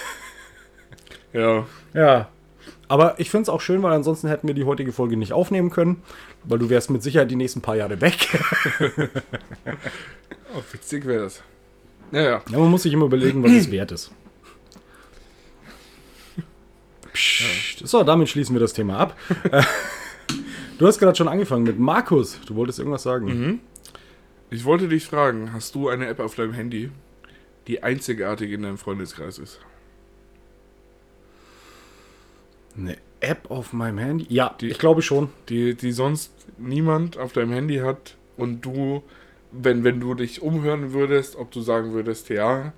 Ja. Ja. Aber ich finde es auch schön, weil ansonsten hätten wir die heutige Folge nicht aufnehmen können, weil du wärst mit Sicherheit die nächsten paar Jahre weg. Oh, witzig wäre das. Ja, ja. Ja, man muss sich immer überlegen, was es wert ist. Psst. So, damit schließen wir das Thema ab. Du hast gerade schon angefangen mit Markus. Du wolltest irgendwas sagen. Ich wollte dich fragen, hast du eine App auf deinem Handy, die einzigartig in deinem Freundeskreis ist? Eine App auf meinem Handy? Ja, Die- ich glaube schon. Die, die sonst niemand auf deinem Handy hat und du, wenn, wenn du dich umhören würdest, ob du sagen würdest, ja,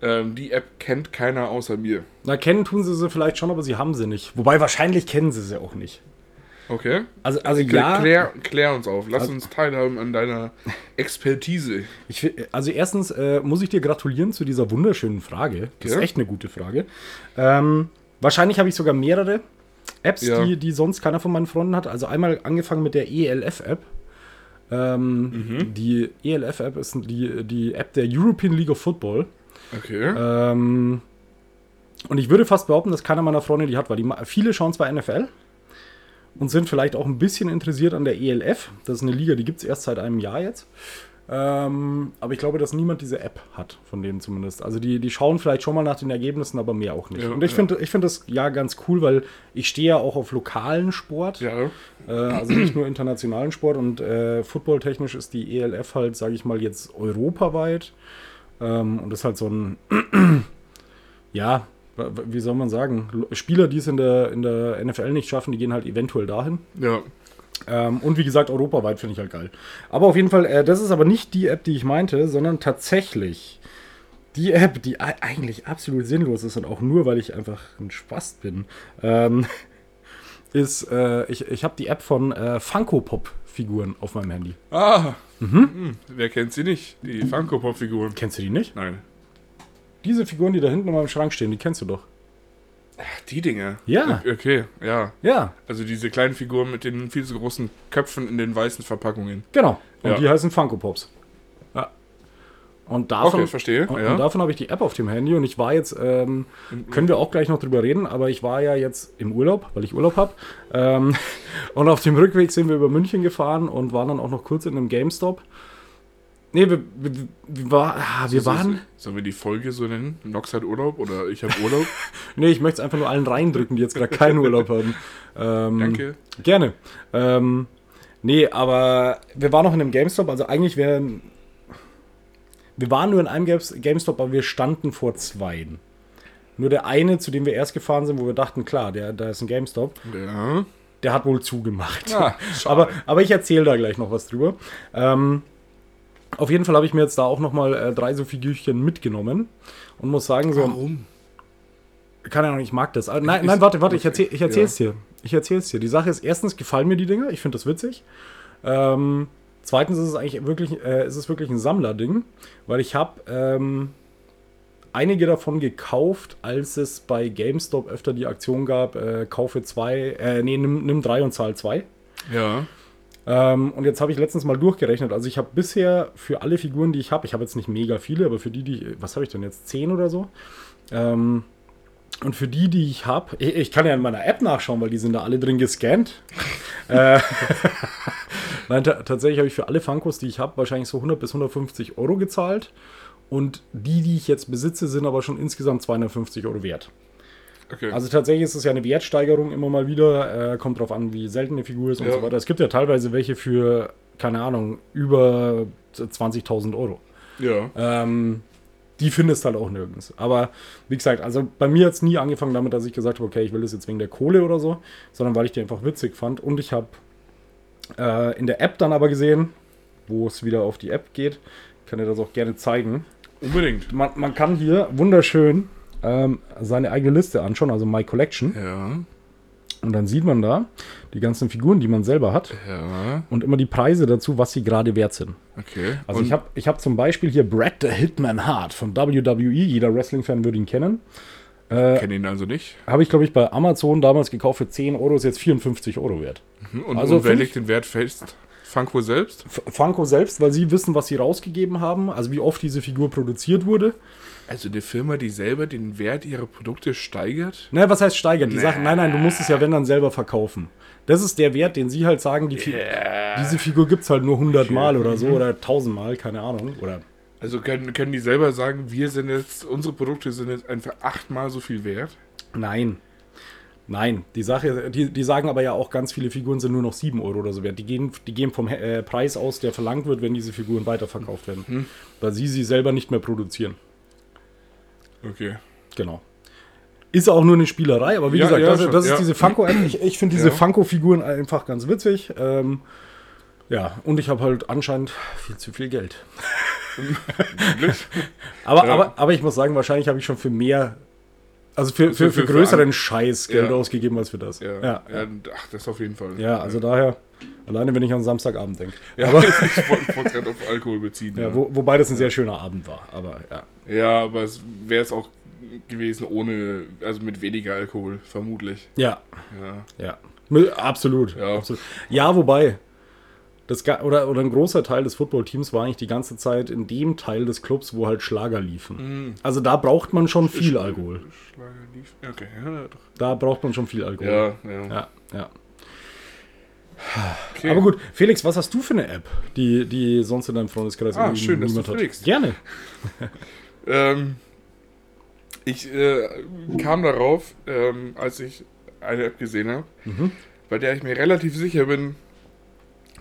ähm, die App kennt keiner außer mir. Na, kennen tun sie sie vielleicht schon, aber sie haben sie nicht. Wobei, wahrscheinlich kennen sie sie auch nicht. Okay? Also, also Klär, ja. klär, klär uns auf. Lass Also- uns teilhaben an deiner Expertise. Ich, also erstens äh, muss ich dir gratulieren zu dieser wunderschönen Frage. Das Ja. ist echt eine gute Frage. Ähm, wahrscheinlich habe ich sogar mehrere Apps, Ja. die, die sonst keiner von meinen Freunden hat. Also einmal angefangen mit der ELF-App. Ähm, Mhm. Die ELF-App ist die, die App der European League of Football. Okay. Ähm, und ich würde fast behaupten, dass keiner meiner Freunde die hat, weil die, viele schauen zwar NFL und sind vielleicht auch ein bisschen interessiert an der ELF. Das ist eine Liga, die gibt es erst seit einem Jahr jetzt. Ähm, aber ich glaube, dass niemand diese App hat, von denen zumindest. Also die, die schauen vielleicht schon mal nach den Ergebnissen, aber mehr auch nicht. Ja, und ich ja. finde ich find das ja ganz cool, weil ich stehe ja auch auf lokalen Sport. ja. Äh, also nicht nur internationalen Sport und äh, footballtechnisch ist die ELF halt, sage ich mal, jetzt europaweit. Ähm, und das ist halt so ein, *clears throat* ja, wie soll man sagen, Spieler, die es in der, in der NFL nicht schaffen, die gehen halt eventuell dahin. Ja. Ähm, und wie gesagt, europaweit finde ich halt geil. Aber auf jeden Fall, äh, das ist aber nicht die App, die ich meinte, sondern tatsächlich die App, die ei- eigentlich absolut sinnlos ist und auch nur, weil ich einfach ein Spast bin. Ähm, *laughs* ist, äh, ich, ich habe die App von äh, Funko Pop-Figuren auf meinem Handy. Ah, mhm. wer kennt sie nicht? Die Funko-Pop-Figuren. Kennst du die nicht? Nein. Diese Figuren, die da hinten in meinem Schrank stehen, die kennst du doch. Ach, die Dinge. Ja. Okay, ja. Ja, Also diese kleinen Figuren mit den viel zu großen Köpfen in den weißen Verpackungen. genau. Und Ja. die heißen Funko Pops. Ja. Und davon, Okay, verstehe. Und, ja. und davon habe ich die App auf dem Handy und ich war jetzt, ähm, können wir auch gleich noch drüber reden, aber ich war ja jetzt im Urlaub, weil ich Urlaub habe. Ähm, *laughs* und auf dem Rückweg sind wir über München gefahren und waren dann auch noch kurz in einem GameStop. Nee, wir, wir, wir, war, ah, wir So- so- waren. Sollen wir die Folge so nennen? Nox hat Urlaub oder ich habe Urlaub? *laughs* Nee, ich möchte es einfach nur allen reindrücken, die jetzt gerade keinen Urlaub haben. Ähm, Danke. Gerne. Ähm, nee, aber wir waren noch in einem GameStop, also eigentlich wären. Wir waren nur in einem Games- GameStop, aber wir standen vor zweien. Nur der eine, zu dem wir erst gefahren sind, wo wir dachten, klar, der, da ist ein GameStop, Ja. der hat wohl zugemacht. Ah, *laughs* schade. aber, aber ich erzähle da gleich noch was drüber. Ähm, auf jeden Fall habe ich mir jetzt da auch noch mal äh, drei so Figürchen mitgenommen und muss sagen, so, Warum? keine Ahnung, ich mag das. Ah, Nein, Ist- nein, warte, warte, ich, erzähl, ich erzähl's dir. Ich erzähl's dir. Die Sache ist, erstens gefallen mir die Dinger, ich finde das witzig. Ähm, zweitens ist es eigentlich wirklich, äh, ist es wirklich ein Sammlerding, weil ich habe ähm, einige davon gekauft, als es bei GameStop öfter die Aktion gab, äh, kaufe zwei, äh, nee, nimm, nimm drei und zahl zwei. Ja. Ähm, und jetzt habe ich letztens mal durchgerechnet. Also ich habe bisher für alle Figuren, die ich habe, ich habe jetzt nicht mega viele, aber für die, die, was habe ich denn jetzt, zehn oder so? Ähm, und für die, die ich habe, ich, ich kann ja in meiner App nachschauen, weil die sind da alle drin gescannt. *laughs* äh, *laughs* Nein, ta tatsächlich habe ich für alle Funkos, die ich habe, wahrscheinlich so 100 bis 150 Euro gezahlt. Und die, die ich jetzt besitze, sind aber schon insgesamt 250 Euro wert. Okay. Also tatsächlich ist es ja eine Wertsteigerung immer mal wieder. Äh, kommt drauf an, wie selten eine Figur ist und Ja. so weiter. Es gibt ja teilweise welche für, keine Ahnung, über 20.000 Euro. ja. Ähm, die findest halt auch nirgends. Aber wie gesagt, also bei mir hat es nie angefangen damit, dass ich gesagt habe, okay, ich will das jetzt wegen der Kohle oder so, sondern weil ich die einfach witzig fand. Und ich habe äh, in der App dann aber gesehen, wo es wieder auf die App geht, kann dir das auch gerne zeigen. Unbedingt. Man, man kann hier wunderschön ähm, seine eigene Liste anschauen, also My Collection. Ja. Und dann sieht man da die ganzen Figuren, die man selber hat Ja. und immer die Preise dazu, was sie gerade wert sind. Okay. Also Und- ich habe ich hab zum Beispiel hier Brad the Hitman Hart von WWE, jeder Wrestling-Fan würde ihn kennen. kenne ihn also nicht. Habe ich, glaube ich, bei Amazon damals gekauft für 10 Euro, ist jetzt 54 Euro wert. Hm, Und, Also und wer legt den Wert fest? Funko selbst? F Funko selbst, weil sie wissen, was sie rausgegeben haben, also wie oft diese Figur produziert wurde. Also eine Firma, die selber den Wert ihrer Produkte steigert? Naja, was heißt steigert? Die sagen, nein, nein, du musst es ja, wenn dann selber verkaufen. Das ist der Wert, den sie halt sagen, die Fi diese Figur gibt es halt nur 100 Mal oder so oder 1000 Mal, keine Ahnung. Oder Also können, können die selber sagen, wir sind jetzt, unsere Produkte sind jetzt einfach achtmal so viel wert? Nein. Nein, die Sache, die, die sagen aber ja auch, ganz viele Figuren sind nur noch 7 Euro oder so wert. Die gehen, die gehen vom äh, Preis aus, der verlangt wird, wenn diese Figuren weiterverkauft werden. Weil sie sie selber nicht mehr produzieren. Okay. Genau. Ist auch nur eine Spielerei, aber wie Ja, gesagt, ja, das, schon, das ist ja. diese Funko-App. *clears throat* Ich, ich finde diese. Funko-Figuren einfach ganz witzig. Ähm, ja, und ich habe halt anscheinend viel zu viel Geld. *laughs* Aber, aber, aber ich muss sagen, wahrscheinlich habe ich schon für mehr, also für, für, für, für- für größeren an- Scheiß Geld Ja. ausgegeben als für das. Ja, ja, ja. ach, das auf jeden Fall. Ja, also daher, alleine wenn ich an Samstagabend denke. *laughs* Ja, Aber, ich wollte gerade auf Alkohol beziehen. ja, Ja, wo, wobei das ein sehr schöner Abend war. Aber ja. ja aber es wäre es auch gewesen ohne, also mit weniger Alkohol, vermutlich. Ja, Ja. ja. Absolut. Ja. absolut. ja wobei, das, oder, oder ein großer Teil des Footballteams war eigentlich die ganze Zeit in dem Teil des Clubs, wo halt Schlager liefen. Also da braucht man schon viel Alkohol. Schlager lief. Okay, ja, doch. Da braucht man schon viel Alkohol. Ja, ja. Ja, ja. Okay. Aber gut, Felix, was hast du für eine App, die, die sonst in deinem Freundeskreis Ah, schön, dass du niemand hat? fragst. Gerne. *laughs* Ähm, ich äh, kam darauf, ähm, als ich eine App gesehen habe, Mhm. bei der ich mir relativ sicher bin,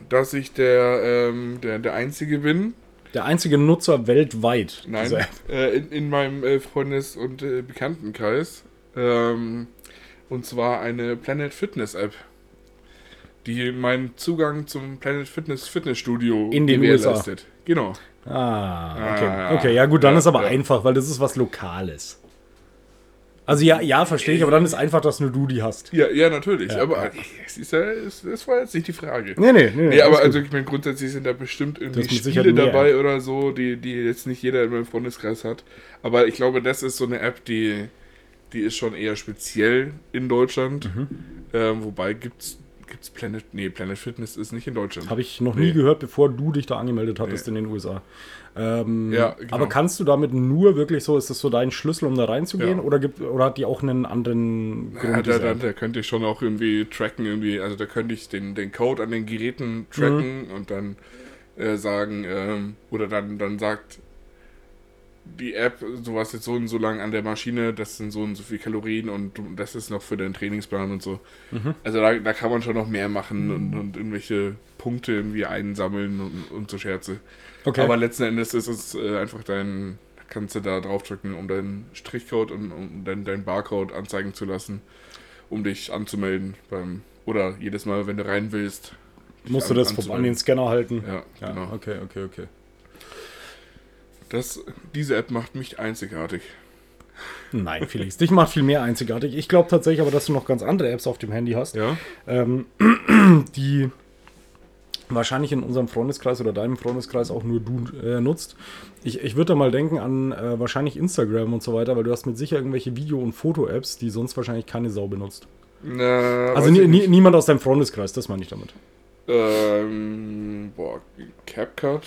dass ich der, ähm, der, der Einzige bin, Der einzige Nutzer weltweit. nein, äh, in, in meinem äh, Freundes- und äh, Bekanntenkreis, ähm, und zwar eine Planet Fitness App, die meinen Zugang zum Planet Fitness Fitnessstudio In den gewährleistet. Genau. Ah, okay. Ah, okay, ja gut, dann ja, ist aber ja. einfach, weil das ist was Lokales. Also ja, ja, verstehe ich, aber dann ist einfach, dass nur du die hast. Ja, ja, natürlich. Ja, aber es ist ja, es, das war jetzt nicht die Frage. Nee, nee, nee. Nee, aber also ich meine, grundsätzlich sind da bestimmt irgendwie Spiele dabei oder so, die, die jetzt nicht jeder in meinem Freundeskreis hat. Aber ich glaube, das ist so eine App, die, die ist schon eher speziell in Deutschland. Mhm. Ähm, wobei gibt's gibt's Planet. Nee, Planet Fitness ist nicht in Deutschland. Habe ich noch Nee. nie gehört, bevor du dich da angemeldet hattest in den USA. Ähm, Ja, genau. Aber kannst du damit nur wirklich so, ist das so dein Schlüssel, um da reinzugehen? Ja. Oder, gibt, oder hat die auch einen anderen Ja, Grund? da, diese da, App? da könnte ich schon auch irgendwie tracken, irgendwie, also da könnte ich den, den Code an den Geräten tracken Mhm. und dann äh, sagen, ähm, oder dann, dann sagt die App, du warst jetzt so und so lang an der Maschine, das sind so und so viele Kalorien und du, das ist noch für deinen Trainingsplan und so. Mhm. Also da, da kann man schon noch mehr machen und, und irgendwelche Punkte irgendwie einsammeln und, und so Scherze. Okay. Aber letzten Endes ist es äh, einfach dein, kannst du da draufdrücken, um deinen Strichcode und um deinen dein Barcode anzeigen zu lassen, um dich anzumelden beim oder jedes Mal, wenn du rein willst. Musst du an- das vom, an anzumelden. den Scanner halten? Ja, Ja, genau. okay, okay, okay. Das, diese App macht mich einzigartig. Nein, Felix, dich macht viel mehr einzigartig. Ich glaube tatsächlich aber, dass du noch ganz andere Apps auf dem Handy hast, Ja? ähm, *clears throat* die wahrscheinlich in unserem Freundeskreis oder deinem Freundeskreis auch nur du äh, nutzt. Ich, ich würde da mal denken an äh, wahrscheinlich Instagram und so weiter, weil du hast mit sicher irgendwelche Video- und Foto-Apps, die sonst wahrscheinlich keine Sau benutzt. Na, Also nie, nie, niemand aus deinem Freundeskreis, das meine ich damit. Ähm, boah, CapCut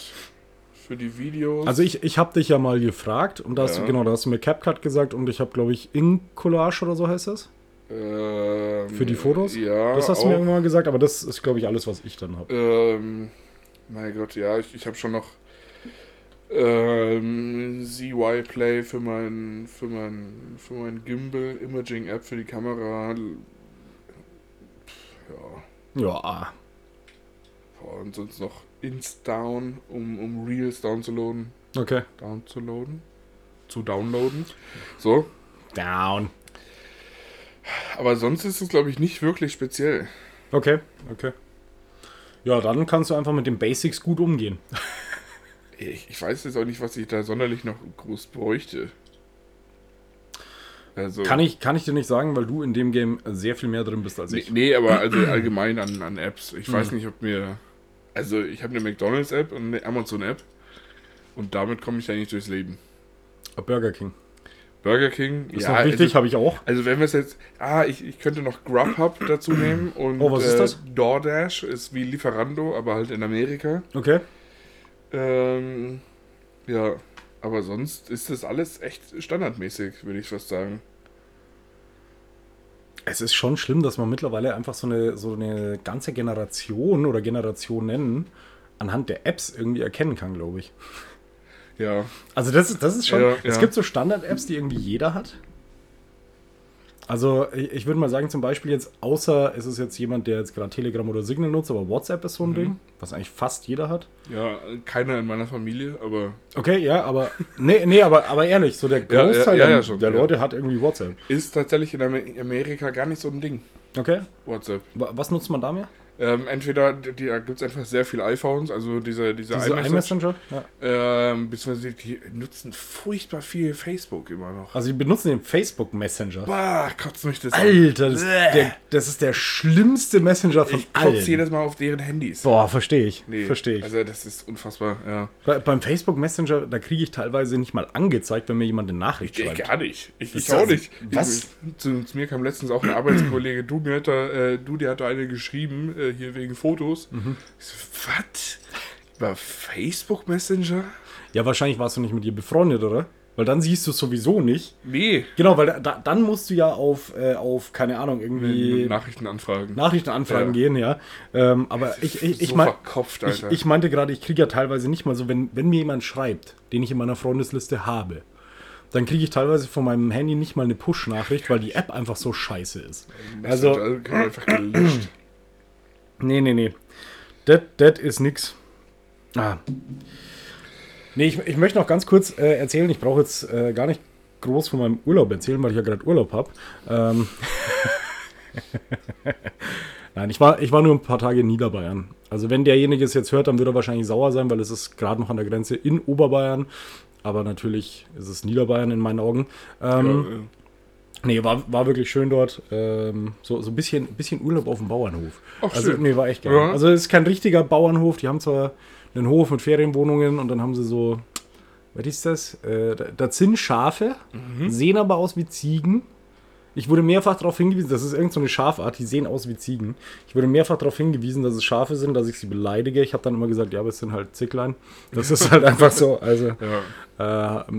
für die Videos. Also ich, ich habe dich ja mal gefragt und da hast Ja. du, genau, da hast du mir CapCut gesagt und ich habe, glaube ich, Ink-Collage oder so heißt das. ähm, Für die Fotos? Ja. Das hast du auch. mir irgendwann mal gesagt, aber das ist, glaube ich, alles, was ich dann habe. Ähm, mein Gott, ja, ich, ich habe schon noch ähm, ZY Play für mein für mein für mein Gimbal Imaging App für die Kamera. Ja, Ja, und sonst noch Instadown, um um Reels downzuladen, okay. downzuladen, zu downloaden. So, Down. aber sonst ist es glaube ich nicht wirklich speziell. Okay, okay. Ja, dann kannst du einfach mit den Basics gut umgehen. *laughs* Ich, ich weiß jetzt auch nicht, was ich da sonderlich noch groß bräuchte. Also Kann ich, kann ich dir nicht sagen, weil du in dem Game sehr viel mehr drin bist als Nee, ich. nee, aber also allgemein an, an Apps. Ich weiß nicht, ob mir. Also, ich habe eine McDonalds-App und eine Amazon-App. Und damit komme ich eigentlich durchs Leben. Burger King. Burger King. Ist noch wichtig, Also, habe ich auch. also, wenn wir es jetzt. Ah, ich, ich könnte noch Grubhub *clears throat* dazu nehmen. Und, Oh, was ist äh, das? DoorDash ist wie Lieferando, aber halt in Amerika. Okay. Ähm, ja, aber sonst ist das alles echt standardmäßig, würde ich fast sagen. Es ist schon schlimm, dass man mittlerweile einfach so eine, so eine ganze Generation oder Generationen anhand der Apps irgendwie erkennen kann, glaube ich. Ja, Also das, ist- das ist schon. Ja, Es ja. gibt so Standard-Apps, die irgendwie jeder hat. Also ich, würde mal sagen, zum Beispiel jetzt, außer es ist jetzt jemand, der jetzt gerade Telegram oder Signal nutzt, aber WhatsApp ist so ein Mhm. Ding, was eigentlich fast jeder hat. ja, keiner in meiner Familie, aber Okay, ja, aber nee, nee, aber, aber ehrlich, so der Ja, ja, Großteil ja, ja, der- schon, der ja. Leute hat irgendwie WhatsApp. ist tatsächlich in Amer- Amerika gar nicht so ein Ding. Okay, WhatsApp. wa- was nutzt man da mehr? Ähm, entweder, die, da gibt es einfach sehr viele iPhones, also diese, diese, Diese iMessage? Ja. ähm, beziehungsweise die nutzen furchtbar viel Facebook immer noch. Also die benutzen den Facebook Messenger. Bah, kotzt mich das. Alter, das, ist der, das ist der schlimmste Messenger von Ich kotze allen. jedes Mal auf deren Handys. Boah, verstehe ich. Nee, Verstehe ich. Also das ist unfassbar, ja. Bei, beim Facebook Messenger, da kriege ich teilweise nicht mal angezeigt, wenn mir jemand eine Nachricht Ich schreibt. gar nicht. Ich, ich auch nicht. was? Ich, zu, zu mir kam letztens auch ein Arbeitskollege, du, mir hat da, äh, du, der hat da eine geschrieben, äh, hier wegen Fotos. Mhm. Ich so, was? Über Facebook Messenger? Ja, wahrscheinlich warst du nicht mit ihr befreundet, oder? Weil dann siehst du es sowieso nicht. Nee. Genau, weil da, dann musst du ja auf, äh, auf keine Ahnung, irgendwie Nachrichtenanfragen. Nachrichtenanfragen Ja. gehen, ja. Ähm, aber ich, ich, ich, so mein, verkopft, ich, ich meinte gerade, ich kriege ja teilweise nicht mal so, wenn, wenn mir jemand schreibt, den ich in meiner Freundesliste habe, dann kriege ich teilweise von meinem Handy nicht mal eine Push-Nachricht, weil die App einfach so scheiße ist. Also, einfach gelöscht. Nee, nee, nee. Das ist nix. Ah. Nee, ich, ich möchte noch ganz kurz äh, erzählen, ich brauche jetzt äh, gar nicht groß von meinem Urlaub erzählen, weil ich ja gerade Urlaub habe. Ähm *laughs* Nein, ich war, ich war nur ein paar Tage in Niederbayern. Also wenn derjenige es jetzt hört, dann wird er wahrscheinlich sauer sein, weil es ist gerade noch an der Grenze in Oberbayern. Aber natürlich ist es Niederbayern in meinen Augen. Ähm, äh, Nee, war, war wirklich schön dort. Ähm, so, so ein bisschen, bisschen Urlaub auf dem Bauernhof. Ach, also, schön. nee, war echt geil. Ja. Also, es ist kein richtiger Bauernhof. Die haben zwar einen Hof mit Ferienwohnungen und dann haben sie so, was ist das? Äh, da- das sind Schafe, Mhm. sehen aber aus wie Ziegen. Ich wurde mehrfach darauf hingewiesen, das ist irgendeine so eine Schafart, die sehen aus wie Ziegen. Ich wurde mehrfach darauf hingewiesen, dass es Schafe sind, dass ich sie beleidige. Ich habe dann immer gesagt, ja, aber es sind halt Zicklein. Das ist halt einfach so. Also, Ja. äh,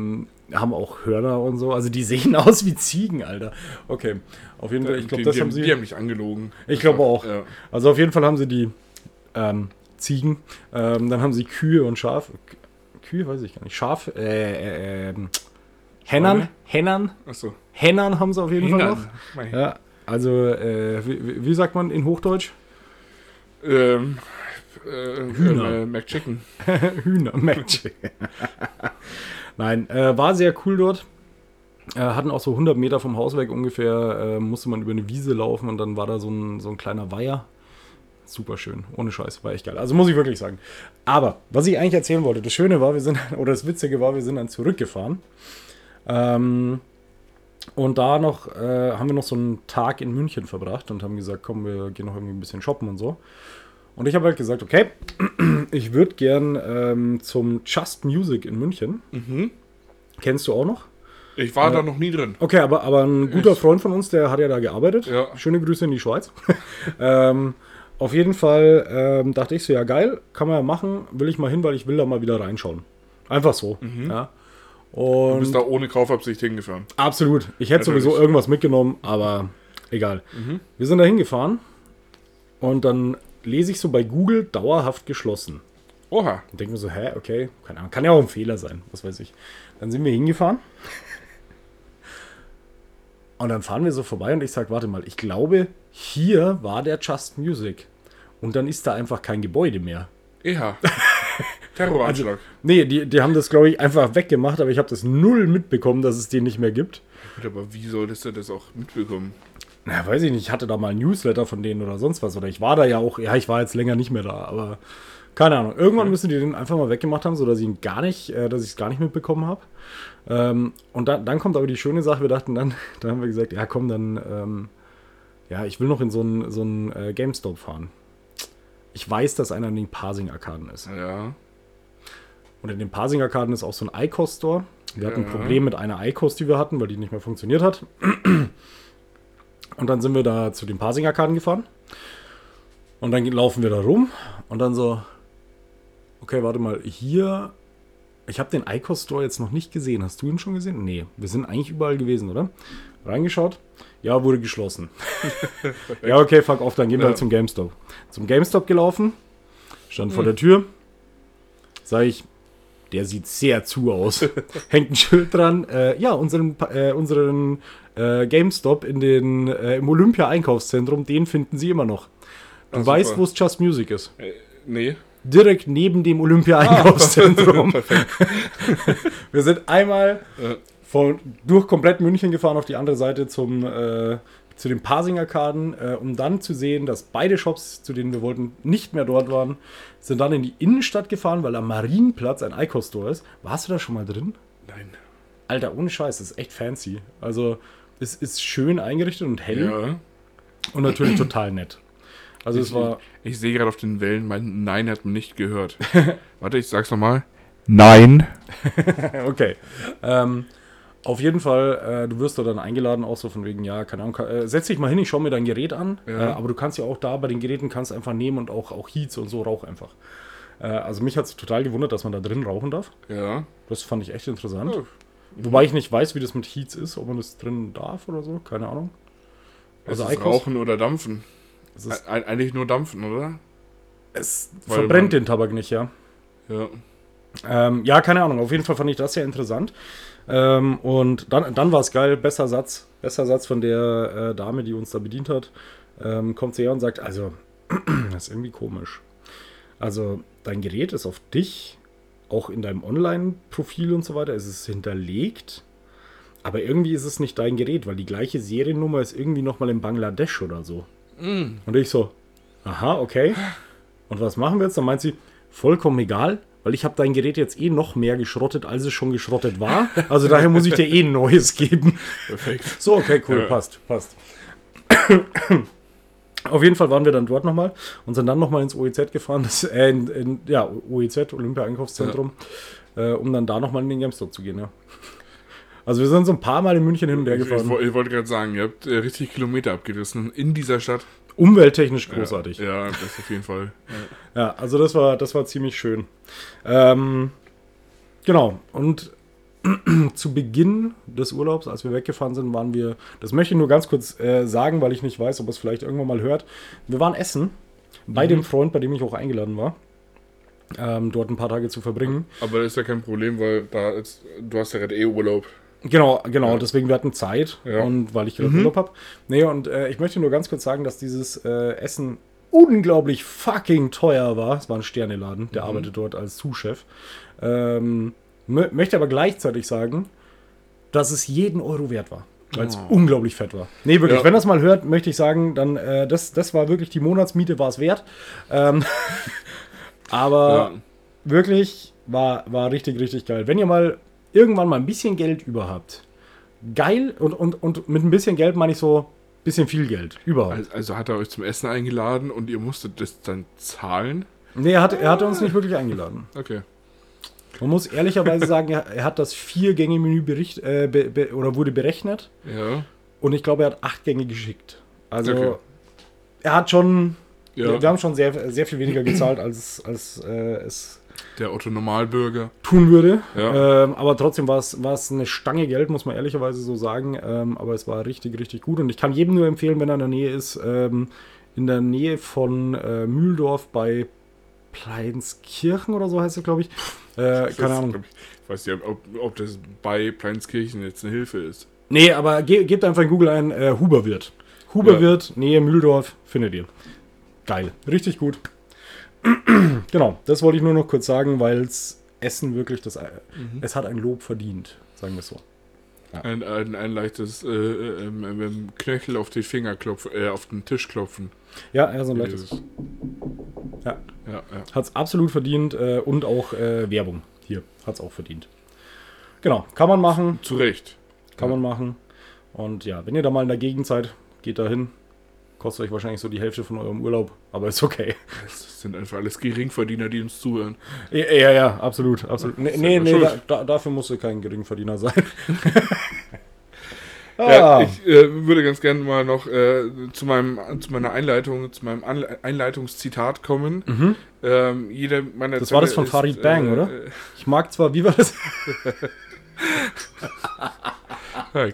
haben auch Hörner und so. Also die sehen *laughs* aus wie Ziegen, Alter. Okay, auf jeden Fall. Ich glaube, die, das die, haben die sie. haben mich angelogen. Ich glaube auch. Ja. Also auf jeden Fall haben sie die ähm, Ziegen. Ähm, dann haben sie Kühe und Schafe. Kühe weiß ich gar nicht. Schaf. Äh, äh, ähm, Hennern. Hennern. Achso. Hennern haben sie auf jeden Fall noch. Ja. Also, äh, wie, wie- wie sagt man in Hochdeutsch? Ähm, äh, Hühner. Äh, McChicken. *laughs* Hühner, Magic. *laughs* Nein, äh, war sehr cool dort. Äh, hatten auch so 100 Meter vom Haus weg ungefähr, äh, musste man über eine Wiese laufen und dann war da so ein, so ein kleiner Weiher. Super schön, ohne Scheiß, war echt geil. Also muss ich wirklich sagen. Aber, was ich eigentlich erzählen wollte, das Schöne war, wir sind, *laughs* oder das Witzige war, wir sind dann zurückgefahren. Ähm, und da noch, äh, haben wir noch so einen Tag in München verbracht und haben gesagt, komm, wir gehen noch irgendwie ein bisschen shoppen und so. Und ich habe halt gesagt, okay, *clears throat* ich würde gern ähm, zum Just Music in München. Mhm. Kennst du auch noch? Ich war Äh, da noch nie drin. Okay, aber, aber ein guter Ich- Freund von uns, der hat ja da gearbeitet. Ja. Schöne Grüße in die Schweiz. *laughs* ähm, auf jeden Fall ähm, dachte ich so, ja geil, kann man ja machen, will ich mal hin, weil ich will da mal wieder reinschauen. Einfach so. Ja. Mhm. Du Und bist da ohne Kaufabsicht hingefahren. absolut. Ich hätte Natürlich. sowieso irgendwas mitgenommen, aber egal. Wir sind da hingefahren und dann lese ich so bei Google dauerhaft geschlossen. Oha. Und denke mir so, hä, okay, keine Ahnung, kann ja auch ein Fehler sein, was weiß ich. Dann sind wir hingefahren. *laughs* Und dann fahren wir so vorbei und ich sage, warte mal, ich glaube, hier war der Just Music. Und dann ist da einfach kein Gebäude mehr. EH. *laughs* Terroranschlag. Nee, die, die haben das, glaube ich, einfach weggemacht, aber ich habe das null mitbekommen, dass es den nicht mehr gibt. Aber wie solltest du das auch mitbekommen? Na, weiß ich nicht, ich hatte da mal ein Newsletter von denen oder sonst was. Oder ich war da ja auch, ja, ich war jetzt länger nicht mehr da, aber keine Ahnung. Irgendwann müssen die den einfach mal weggemacht haben, sodass ich ihn gar nicht, äh, dass ich es gar nicht mitbekommen habe. Ähm, und dann, dann kommt aber die schöne Sache, wir dachten dann, *laughs* dann haben wir gesagt, ja komm, dann, ähm, ja, ich will noch in so einen so äh, GameStop fahren. Ich weiß, dass einer in den Parsing-Arkaden ist. Ja. Und in den Parsing-Arkaden ist auch so ein iCost-Store. Wir hatten ein Ja. Problem mit einer iCost, die wir hatten, weil die nicht mehr funktioniert hat. Und dann sind wir da zu den Parsing-Arkaden gefahren. Und dann laufen wir da rum. Und dann so, okay, warte mal, hier, ich habe den iCost-Store jetzt noch nicht gesehen. Hast du ihn schon gesehen? Nee, wir sind eigentlich überall gewesen, oder? Reingeschaut. Ja, wurde geschlossen. *laughs* ja, okay, fuck off, dann gehen wir Ja. halt zum GameStop. Zum GameStop gelaufen, stand vor der Tür. Sag ich, der sieht sehr zu aus. *laughs* Hängt ein Schild dran. Äh, ja, unseren, äh, unseren äh, GameStop in den, äh, im Olympia-Einkaufszentrum, den finden Sie immer noch. Du Ah, weißt, wo es Just Music ist. Äh, nee. Direkt neben dem Olympia-Einkaufszentrum. *laughs* Perfekt. *laughs* Wir sind einmal von, durch komplett München gefahren auf die andere Seite zum, äh, zu den Parsing-Arkaden, äh, um dann zu sehen, dass beide Shops, zu denen wir wollten, nicht mehr dort waren. Sind dann in die Innenstadt gefahren, weil am Marienplatz ein Icos-Store ist. Warst du da schon mal drin? Nein. Alter, ohne Scheiß, das ist echt fancy. Also, es ist schön eingerichtet und hell Ja. und natürlich total nett. Also, es war. Ich sehe gerade auf den Wellen, mein Nein hat man nicht gehört. *laughs* Warte, ich sag's nochmal. Nein. *laughs* Okay. Ähm, auf jeden Fall, äh, du wirst da dann eingeladen, auch so von wegen, ja, keine Ahnung, äh, setz dich mal hin, ich schau mir dein Gerät an. Ja. Äh, aber du kannst ja auch da bei den Geräten kannst einfach nehmen und auch, auch Heats und so rauch einfach. Äh, also mich hat es total gewundert, dass man da drin rauchen darf. Ja. Das fand ich echt interessant. Ja. Wobei ich nicht weiß, wie das mit Heats ist, ob man das drin darf oder so, keine Ahnung. Also Also ist Eikos? Rauchen oder Dampfen? Es, ist, Eig- Eigentlich nur Dampfen, oder? es Weil verbrennt den Tabak nicht, ja. Ja. Ähm, ja, keine Ahnung. Auf jeden Fall fand ich das sehr interessant. Ähm, und dann, dann war es geil. Besser Satz. Besser Satz von der äh, Dame, die uns da bedient hat. Ähm, kommt sie her und sagt: Also, *clears throat* das ist irgendwie komisch. Also, dein Gerät ist auf dich, auch in deinem Online-Profil und so weiter, ist es hinterlegt. Aber irgendwie ist es nicht dein Gerät, weil die gleiche Seriennummer ist irgendwie nochmal in Bangladesch oder so. Und ich so, aha, okay. Und was machen wir jetzt? Dann meint sie, vollkommen egal, weil ich habe dein Gerät jetzt eh noch mehr geschrottet, als es schon geschrottet war. Also daher muss ich dir eh ein neues geben. Perfekt. So, okay, cool, Ja. passt, passt. Auf jeden Fall waren wir dann dort nochmal und sind dann nochmal ins OEZ gefahren, das, äh, in, in, ja, OEZ, Olympia-Einkaufszentrum, äh, um dann da nochmal in den GameStop zu gehen, ja. Also wir sind so ein paar Mal in München hin und her Ich, ich, gefahren. woll- ich wollte gerade sagen, ihr habt äh, richtig Kilometer abgerissen in dieser Stadt. Umwelttechnisch großartig. Ja, Ja, das auf jeden Fall. Also das war, das war ziemlich schön. Ähm, genau, und *clears throat* zu Beginn des Urlaubs, als wir weggefahren sind, waren wir, das möchte ich nur ganz kurz äh, sagen, weil ich nicht weiß, ob es vielleicht irgendwann mal hört. Wir waren essen bei dem Freund, bei dem ich auch eingeladen war, ähm, dort ein paar Tage zu verbringen. Aber das ist ja kein Problem, weil da ist, du hast ja gerade eh Urlaub. Genau, genau, Ja. deswegen wir hatten Zeit Ja. und weil ich gerade Urlaub habe. Nee, und äh, ich möchte nur ganz kurz sagen, dass dieses äh, Essen unglaublich fucking teuer war. Es war ein Sterneladen, der arbeitet dort als Zuschef. Ähm, mö- möchte aber gleichzeitig sagen, dass es jeden Euro wert war. Weil es Oh. unglaublich fett war. Nee, wirklich, Ja. wenn das mal hört, möchte ich sagen, dann, äh, das, das war wirklich die Monatsmiete, war es wert. Ähm, *laughs* aber Ja. wirklich war, war richtig, richtig geil. Wenn ihr mal irgendwann mal ein bisschen Geld über habt, geil und, und, und mit ein bisschen Geld meine ich so bisschen viel Geld überhaupt. Also, hat er euch zum Essen eingeladen und ihr musstet das dann zahlen? nee, er hatte, er hatte uns nicht wirklich eingeladen. Okay. Man muss ehrlicherweise sagen, er, hat das Vier-Gänge-Menü bericht, äh, be, be, oder wurde berechnet Ja. und ich glaube, er hat acht Gänge geschickt. Also Okay. er hat schon, Ja. wir haben schon sehr, sehr viel weniger gezahlt, als, als äh, es Der Otto Normalbürger. tun würde. Ja. Ähm, aber trotzdem war es eine Stange Geld, muss man ehrlicherweise so sagen. Ähm, aber es war richtig, richtig gut. Und ich kann jedem nur empfehlen, wenn er in der Nähe ist, ähm, in der Nähe von äh, Mühldorf bei Pleinskirchen oder so heißt es, glaube ich. Äh, keine Ahnung. glaub Ich weiß nicht, ob, ob das bei Pleinskirchen jetzt eine Hilfe ist. Nee, aber ge gebt einfach in Google ein äh, Huberwirt. Huberwirt, Nähe Mühldorf, findet ihr. Geil. Richtig gut. *clears throat* genau, das wollte ich nur noch kurz sagen, weil es Essen wirklich das. Äh, Es hat ein Lob verdient, sagen wir es so. Ein, ein, ein leichtes äh, äh, ähm, mit dem Knöchel auf die Finger klopfen, äh, auf den Tisch klopfen. Ja, ja, so ein leichtes. Ja. Ja, ja. Hat es absolut verdient äh, und auch äh, Werbung hier hat es auch verdient. Genau, kann man machen, Zu Recht. kann Ja. man machen. Und ja, wenn ihr da mal in der Gegend seid, geht da hin. Kostet euch wahrscheinlich so die Hälfte von eurem Urlaub, aber ist okay. Das sind einfach alles Geringverdiener, die uns zuhören. Ja, ja, ja absolut, absolut. Nee, nee, nee da, dafür musst du kein Geringverdiener sein. *laughs* Ja, ah, ich äh, würde ganz gerne mal noch äh, zu, meinem, zu meiner Einleitung, zu meinem Anle Einleitungszitat kommen. Ähm, jeder meiner Mhm. Das war das von ist, Farid Bang, äh, oder? äh, ich mag zwar, wie war das? *laughs*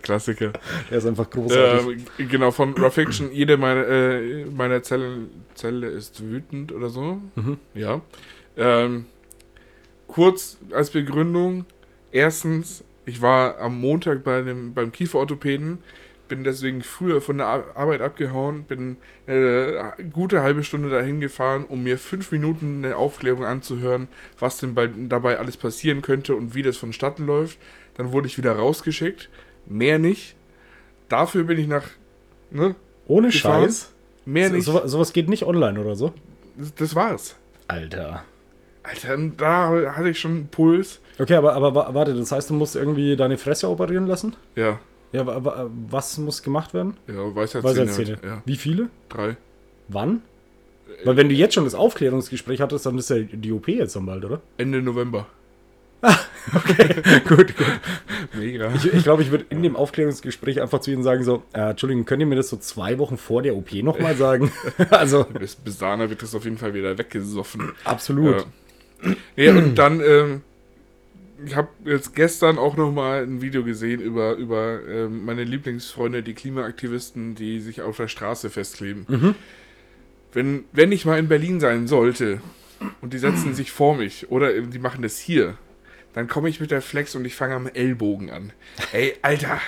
Klassiker. Er ist einfach großartig. Ähm, genau, von Raw Fiction. Jede meiner, äh, meiner Zelle, Zelle ist wütend oder so. Mhm. Ja. Ähm, kurz als Begründung. Erstens, ich war am Montag bei dem, beim Kieferorthopäden, bin deswegen früher von der Ar Arbeit abgehauen, bin äh, eine gute halbe Stunde dahin gefahren, um mir fünf Minuten eine Aufklärung anzuhören, was denn bei, dabei alles passieren könnte und wie das vonstatten läuft. Dann wurde ich wieder rausgeschickt. Mehr nicht. Dafür bin ich nach. Ne? Ohne gefahren? Scheiß. Mehr So, nicht. so, sowas geht nicht online oder so. Das, war's. Alter. Alter, da hatte ich schon einen Puls. Okay, aber, aber wa- warte, das heißt, du musst irgendwie deine Fresse operieren lassen? Ja, Ja, wa- wa- was muss gemacht werden? ja, Weisheitszähne. Weisheitszähne. Halt. Ja, Wie viele? drei. Wann? Weil wenn du jetzt schon das Aufklärungsgespräch hattest, dann ist ja die OP jetzt dann bald, oder? Ende November. *laughs* *laughs* gut, gut. Mega. Ich, ich glaube, ich würde in dem Aufklärungsgespräch einfach zu ihnen sagen, so, äh, Entschuldigung, könnt ihr mir das so zwei Wochen vor der OP nochmal sagen? *laughs* also, bis, bis dahin wird das auf jeden Fall wieder weggesoffen. absolut. Ja, *clears throat* ja und dann, ähm, ich habe jetzt gestern auch noch mal ein Video gesehen über, über ähm, meine Lieblingsfreunde, die Klimaaktivisten, die sich auf der Straße festkleben. Mhm. Wenn, wenn ich mal in Berlin sein sollte und die setzen *clears throat* sich vor mich oder die machen das hier, dann komme ich mit der Flex und ich fange am Ellbogen an. Ey, Alter,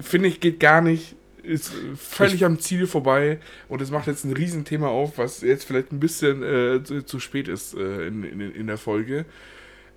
finde ich, geht gar nicht. Ist völlig am Ziel vorbei und es macht jetzt ein Riesenthema auf, was jetzt vielleicht ein bisschen äh, zu, zu spät ist äh, in, in, in der Folge.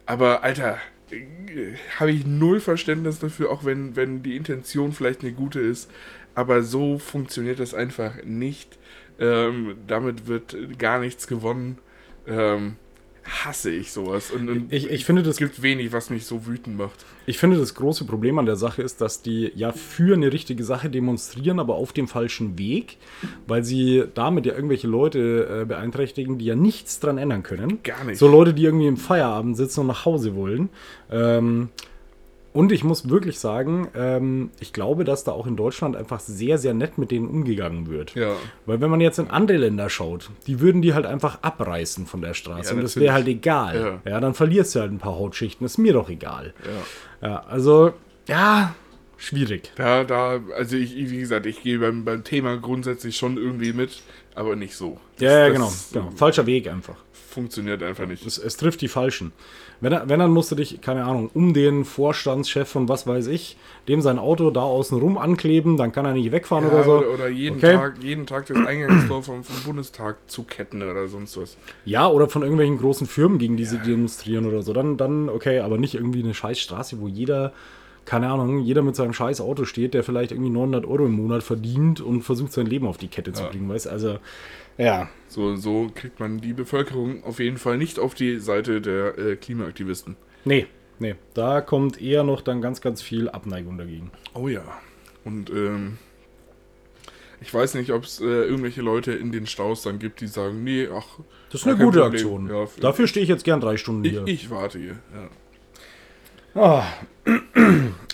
Aber Alter, äh, habe ich null Verständnis dafür, auch wenn, wenn die Intention vielleicht eine gute ist. Aber so funktioniert das einfach nicht. Ähm, damit wird gar nichts gewonnen. Ähm, hasse ich sowas. Und, und Ich, ich, finde das, es gibt wenig, was mich so wütend macht. ich finde, das große Problem an der Sache ist, dass die ja für eine richtige Sache demonstrieren, aber auf dem falschen Weg, weil sie damit ja irgendwelche Leute äh, beeinträchtigen, die ja nichts dran ändern können. Gar nicht. So Leute, die irgendwie im Feierabend sitzen und nach Hause wollen. Ähm, und ich muss wirklich sagen, ähm, ich glaube, dass da auch in Deutschland einfach sehr, sehr nett mit denen umgegangen wird. Ja. Weil wenn man jetzt in andere Länder schaut, die würden die halt einfach abreißen von der Straße. Ja, und das wäre halt egal. Ja. Ja. dann verlierst du halt ein paar Hautschichten. Ist mir doch egal. Ja. Ja, also, ja, schwierig. Da, da, also ich, wie gesagt, ich gehe beim, beim Thema grundsätzlich schon irgendwie mit, aber nicht so. Ja, ja, Das- genau, das genau. Falscher Weg einfach. Funktioniert einfach nicht. Es, es trifft die Falschen. Wenn, wenn dann musst du dich, keine Ahnung, um den Vorstandschef von was weiß ich, dem sein Auto da außen rum ankleben, dann kann er nicht wegfahren Ja, oder so. oder, oder jeden, Okay. Tag, jeden Tag das Eingangstor vom, vom Bundestag zuketten oder sonst was. Ja, oder von irgendwelchen großen Firmen, gegen die sie demonstrieren oder so. Dann, dann okay, aber nicht irgendwie eine scheiß Straße, wo jeder, keine Ahnung, jeder mit seinem scheiß Auto steht, der vielleicht irgendwie 900 Euro im Monat verdient und versucht sein Leben auf die Kette zu Ja. bringen, weißt Also, ja. So, so kriegt man die Bevölkerung auf jeden Fall nicht auf die Seite der äh, Klimaaktivisten. Nee, nee. Da kommt eher noch dann ganz, ganz viel Abneigung dagegen. Oh ja. Und ähm, ich weiß nicht, ob es äh, irgendwelche Leute in den Staus dann gibt, die sagen, nee, ach, Das ist eine gute Problem. Aktion. Ja, für- Dafür stehe ich jetzt gern drei Stunden ich, hier. ich warte hier. Ja. Ah. *clears throat*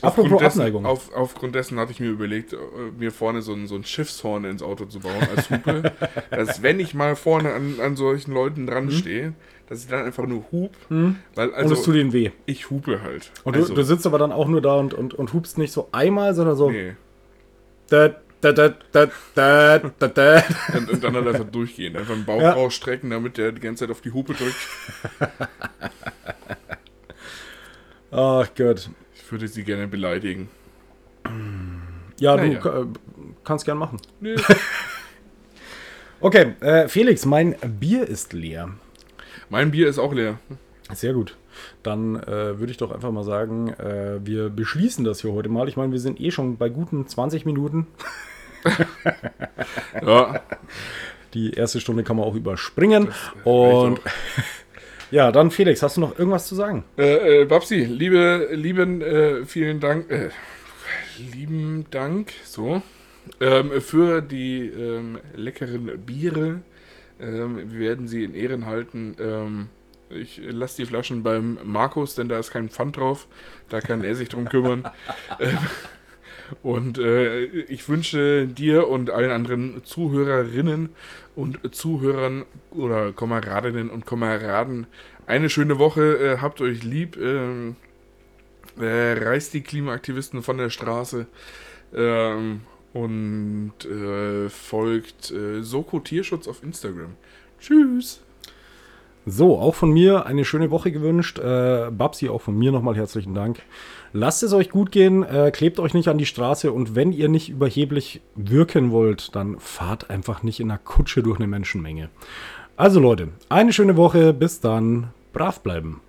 Apropos Aufgrund dessen, Abneigung. Auf, aufgrund dessen hatte ich mir überlegt, äh, mir vorne so ein, so ein Schiffshorn ins Auto zu bauen als Hupe. *laughs* dass wenn ich mal vorne an, an solchen Leuten dran stehe, dass ich dann einfach nur hup. Weil und es tut also ihnen weh. ich hupe halt. Und also, du, du sitzt aber dann auch nur da und, und, und hupst nicht so einmal, sondern so. nee. Da, da, da, da, da, da, da. Und, und dann halt einfach durchgehen. Einfach den Bauch Ja. rausstrecken, damit der die ganze Zeit auf die Hupe drückt. *laughs* Ach Gott. Ich würde sie gerne beleidigen. Ja, Naja. du äh, kannst gern machen. Nee. *laughs* Okay, äh, Felix, mein Bier ist leer. mein Bier ist auch leer. Sehr gut. Dann äh, würde ich doch einfach mal sagen, äh, wir beschließen das hier heute mal. Ich meine, wir sind eh schon bei guten 20 Minuten. *laughs* Ja, Die erste Stunde kann man auch überspringen. Und ja, dann Felix, hast du noch irgendwas zu sagen? Äh, äh, Babsi, liebe, lieben, äh, vielen Dank, äh, lieben Dank, so, ähm, für die ähm, leckeren Biere. Ähm, wir werden sie in Ehren halten. Ähm, ich lasse die Flaschen beim Markus, denn da ist kein Pfand drauf. Da kann er sich drum kümmern. *laughs* und äh, ich wünsche dir und allen anderen Zuhörerinnen und Zuhörern oder Kameradinnen und Kameraden eine schöne Woche. Äh, habt euch lieb. Ähm, äh, reißt die Klimaaktivisten von der Straße. Ähm, und äh, folgt äh, Soko Tierschutz auf Instagram. Tschüss. So, auch von mir eine schöne Woche gewünscht. Äh, Babsi, auch von mir nochmal herzlichen Dank. Lasst es euch gut gehen, äh, klebt euch nicht an die Straße und wenn ihr nicht überheblich wirken wollt, dann fahrt einfach nicht in einer Kutsche durch eine Menschenmenge. Also Leute, eine schöne Woche, bis dann, brav bleiben.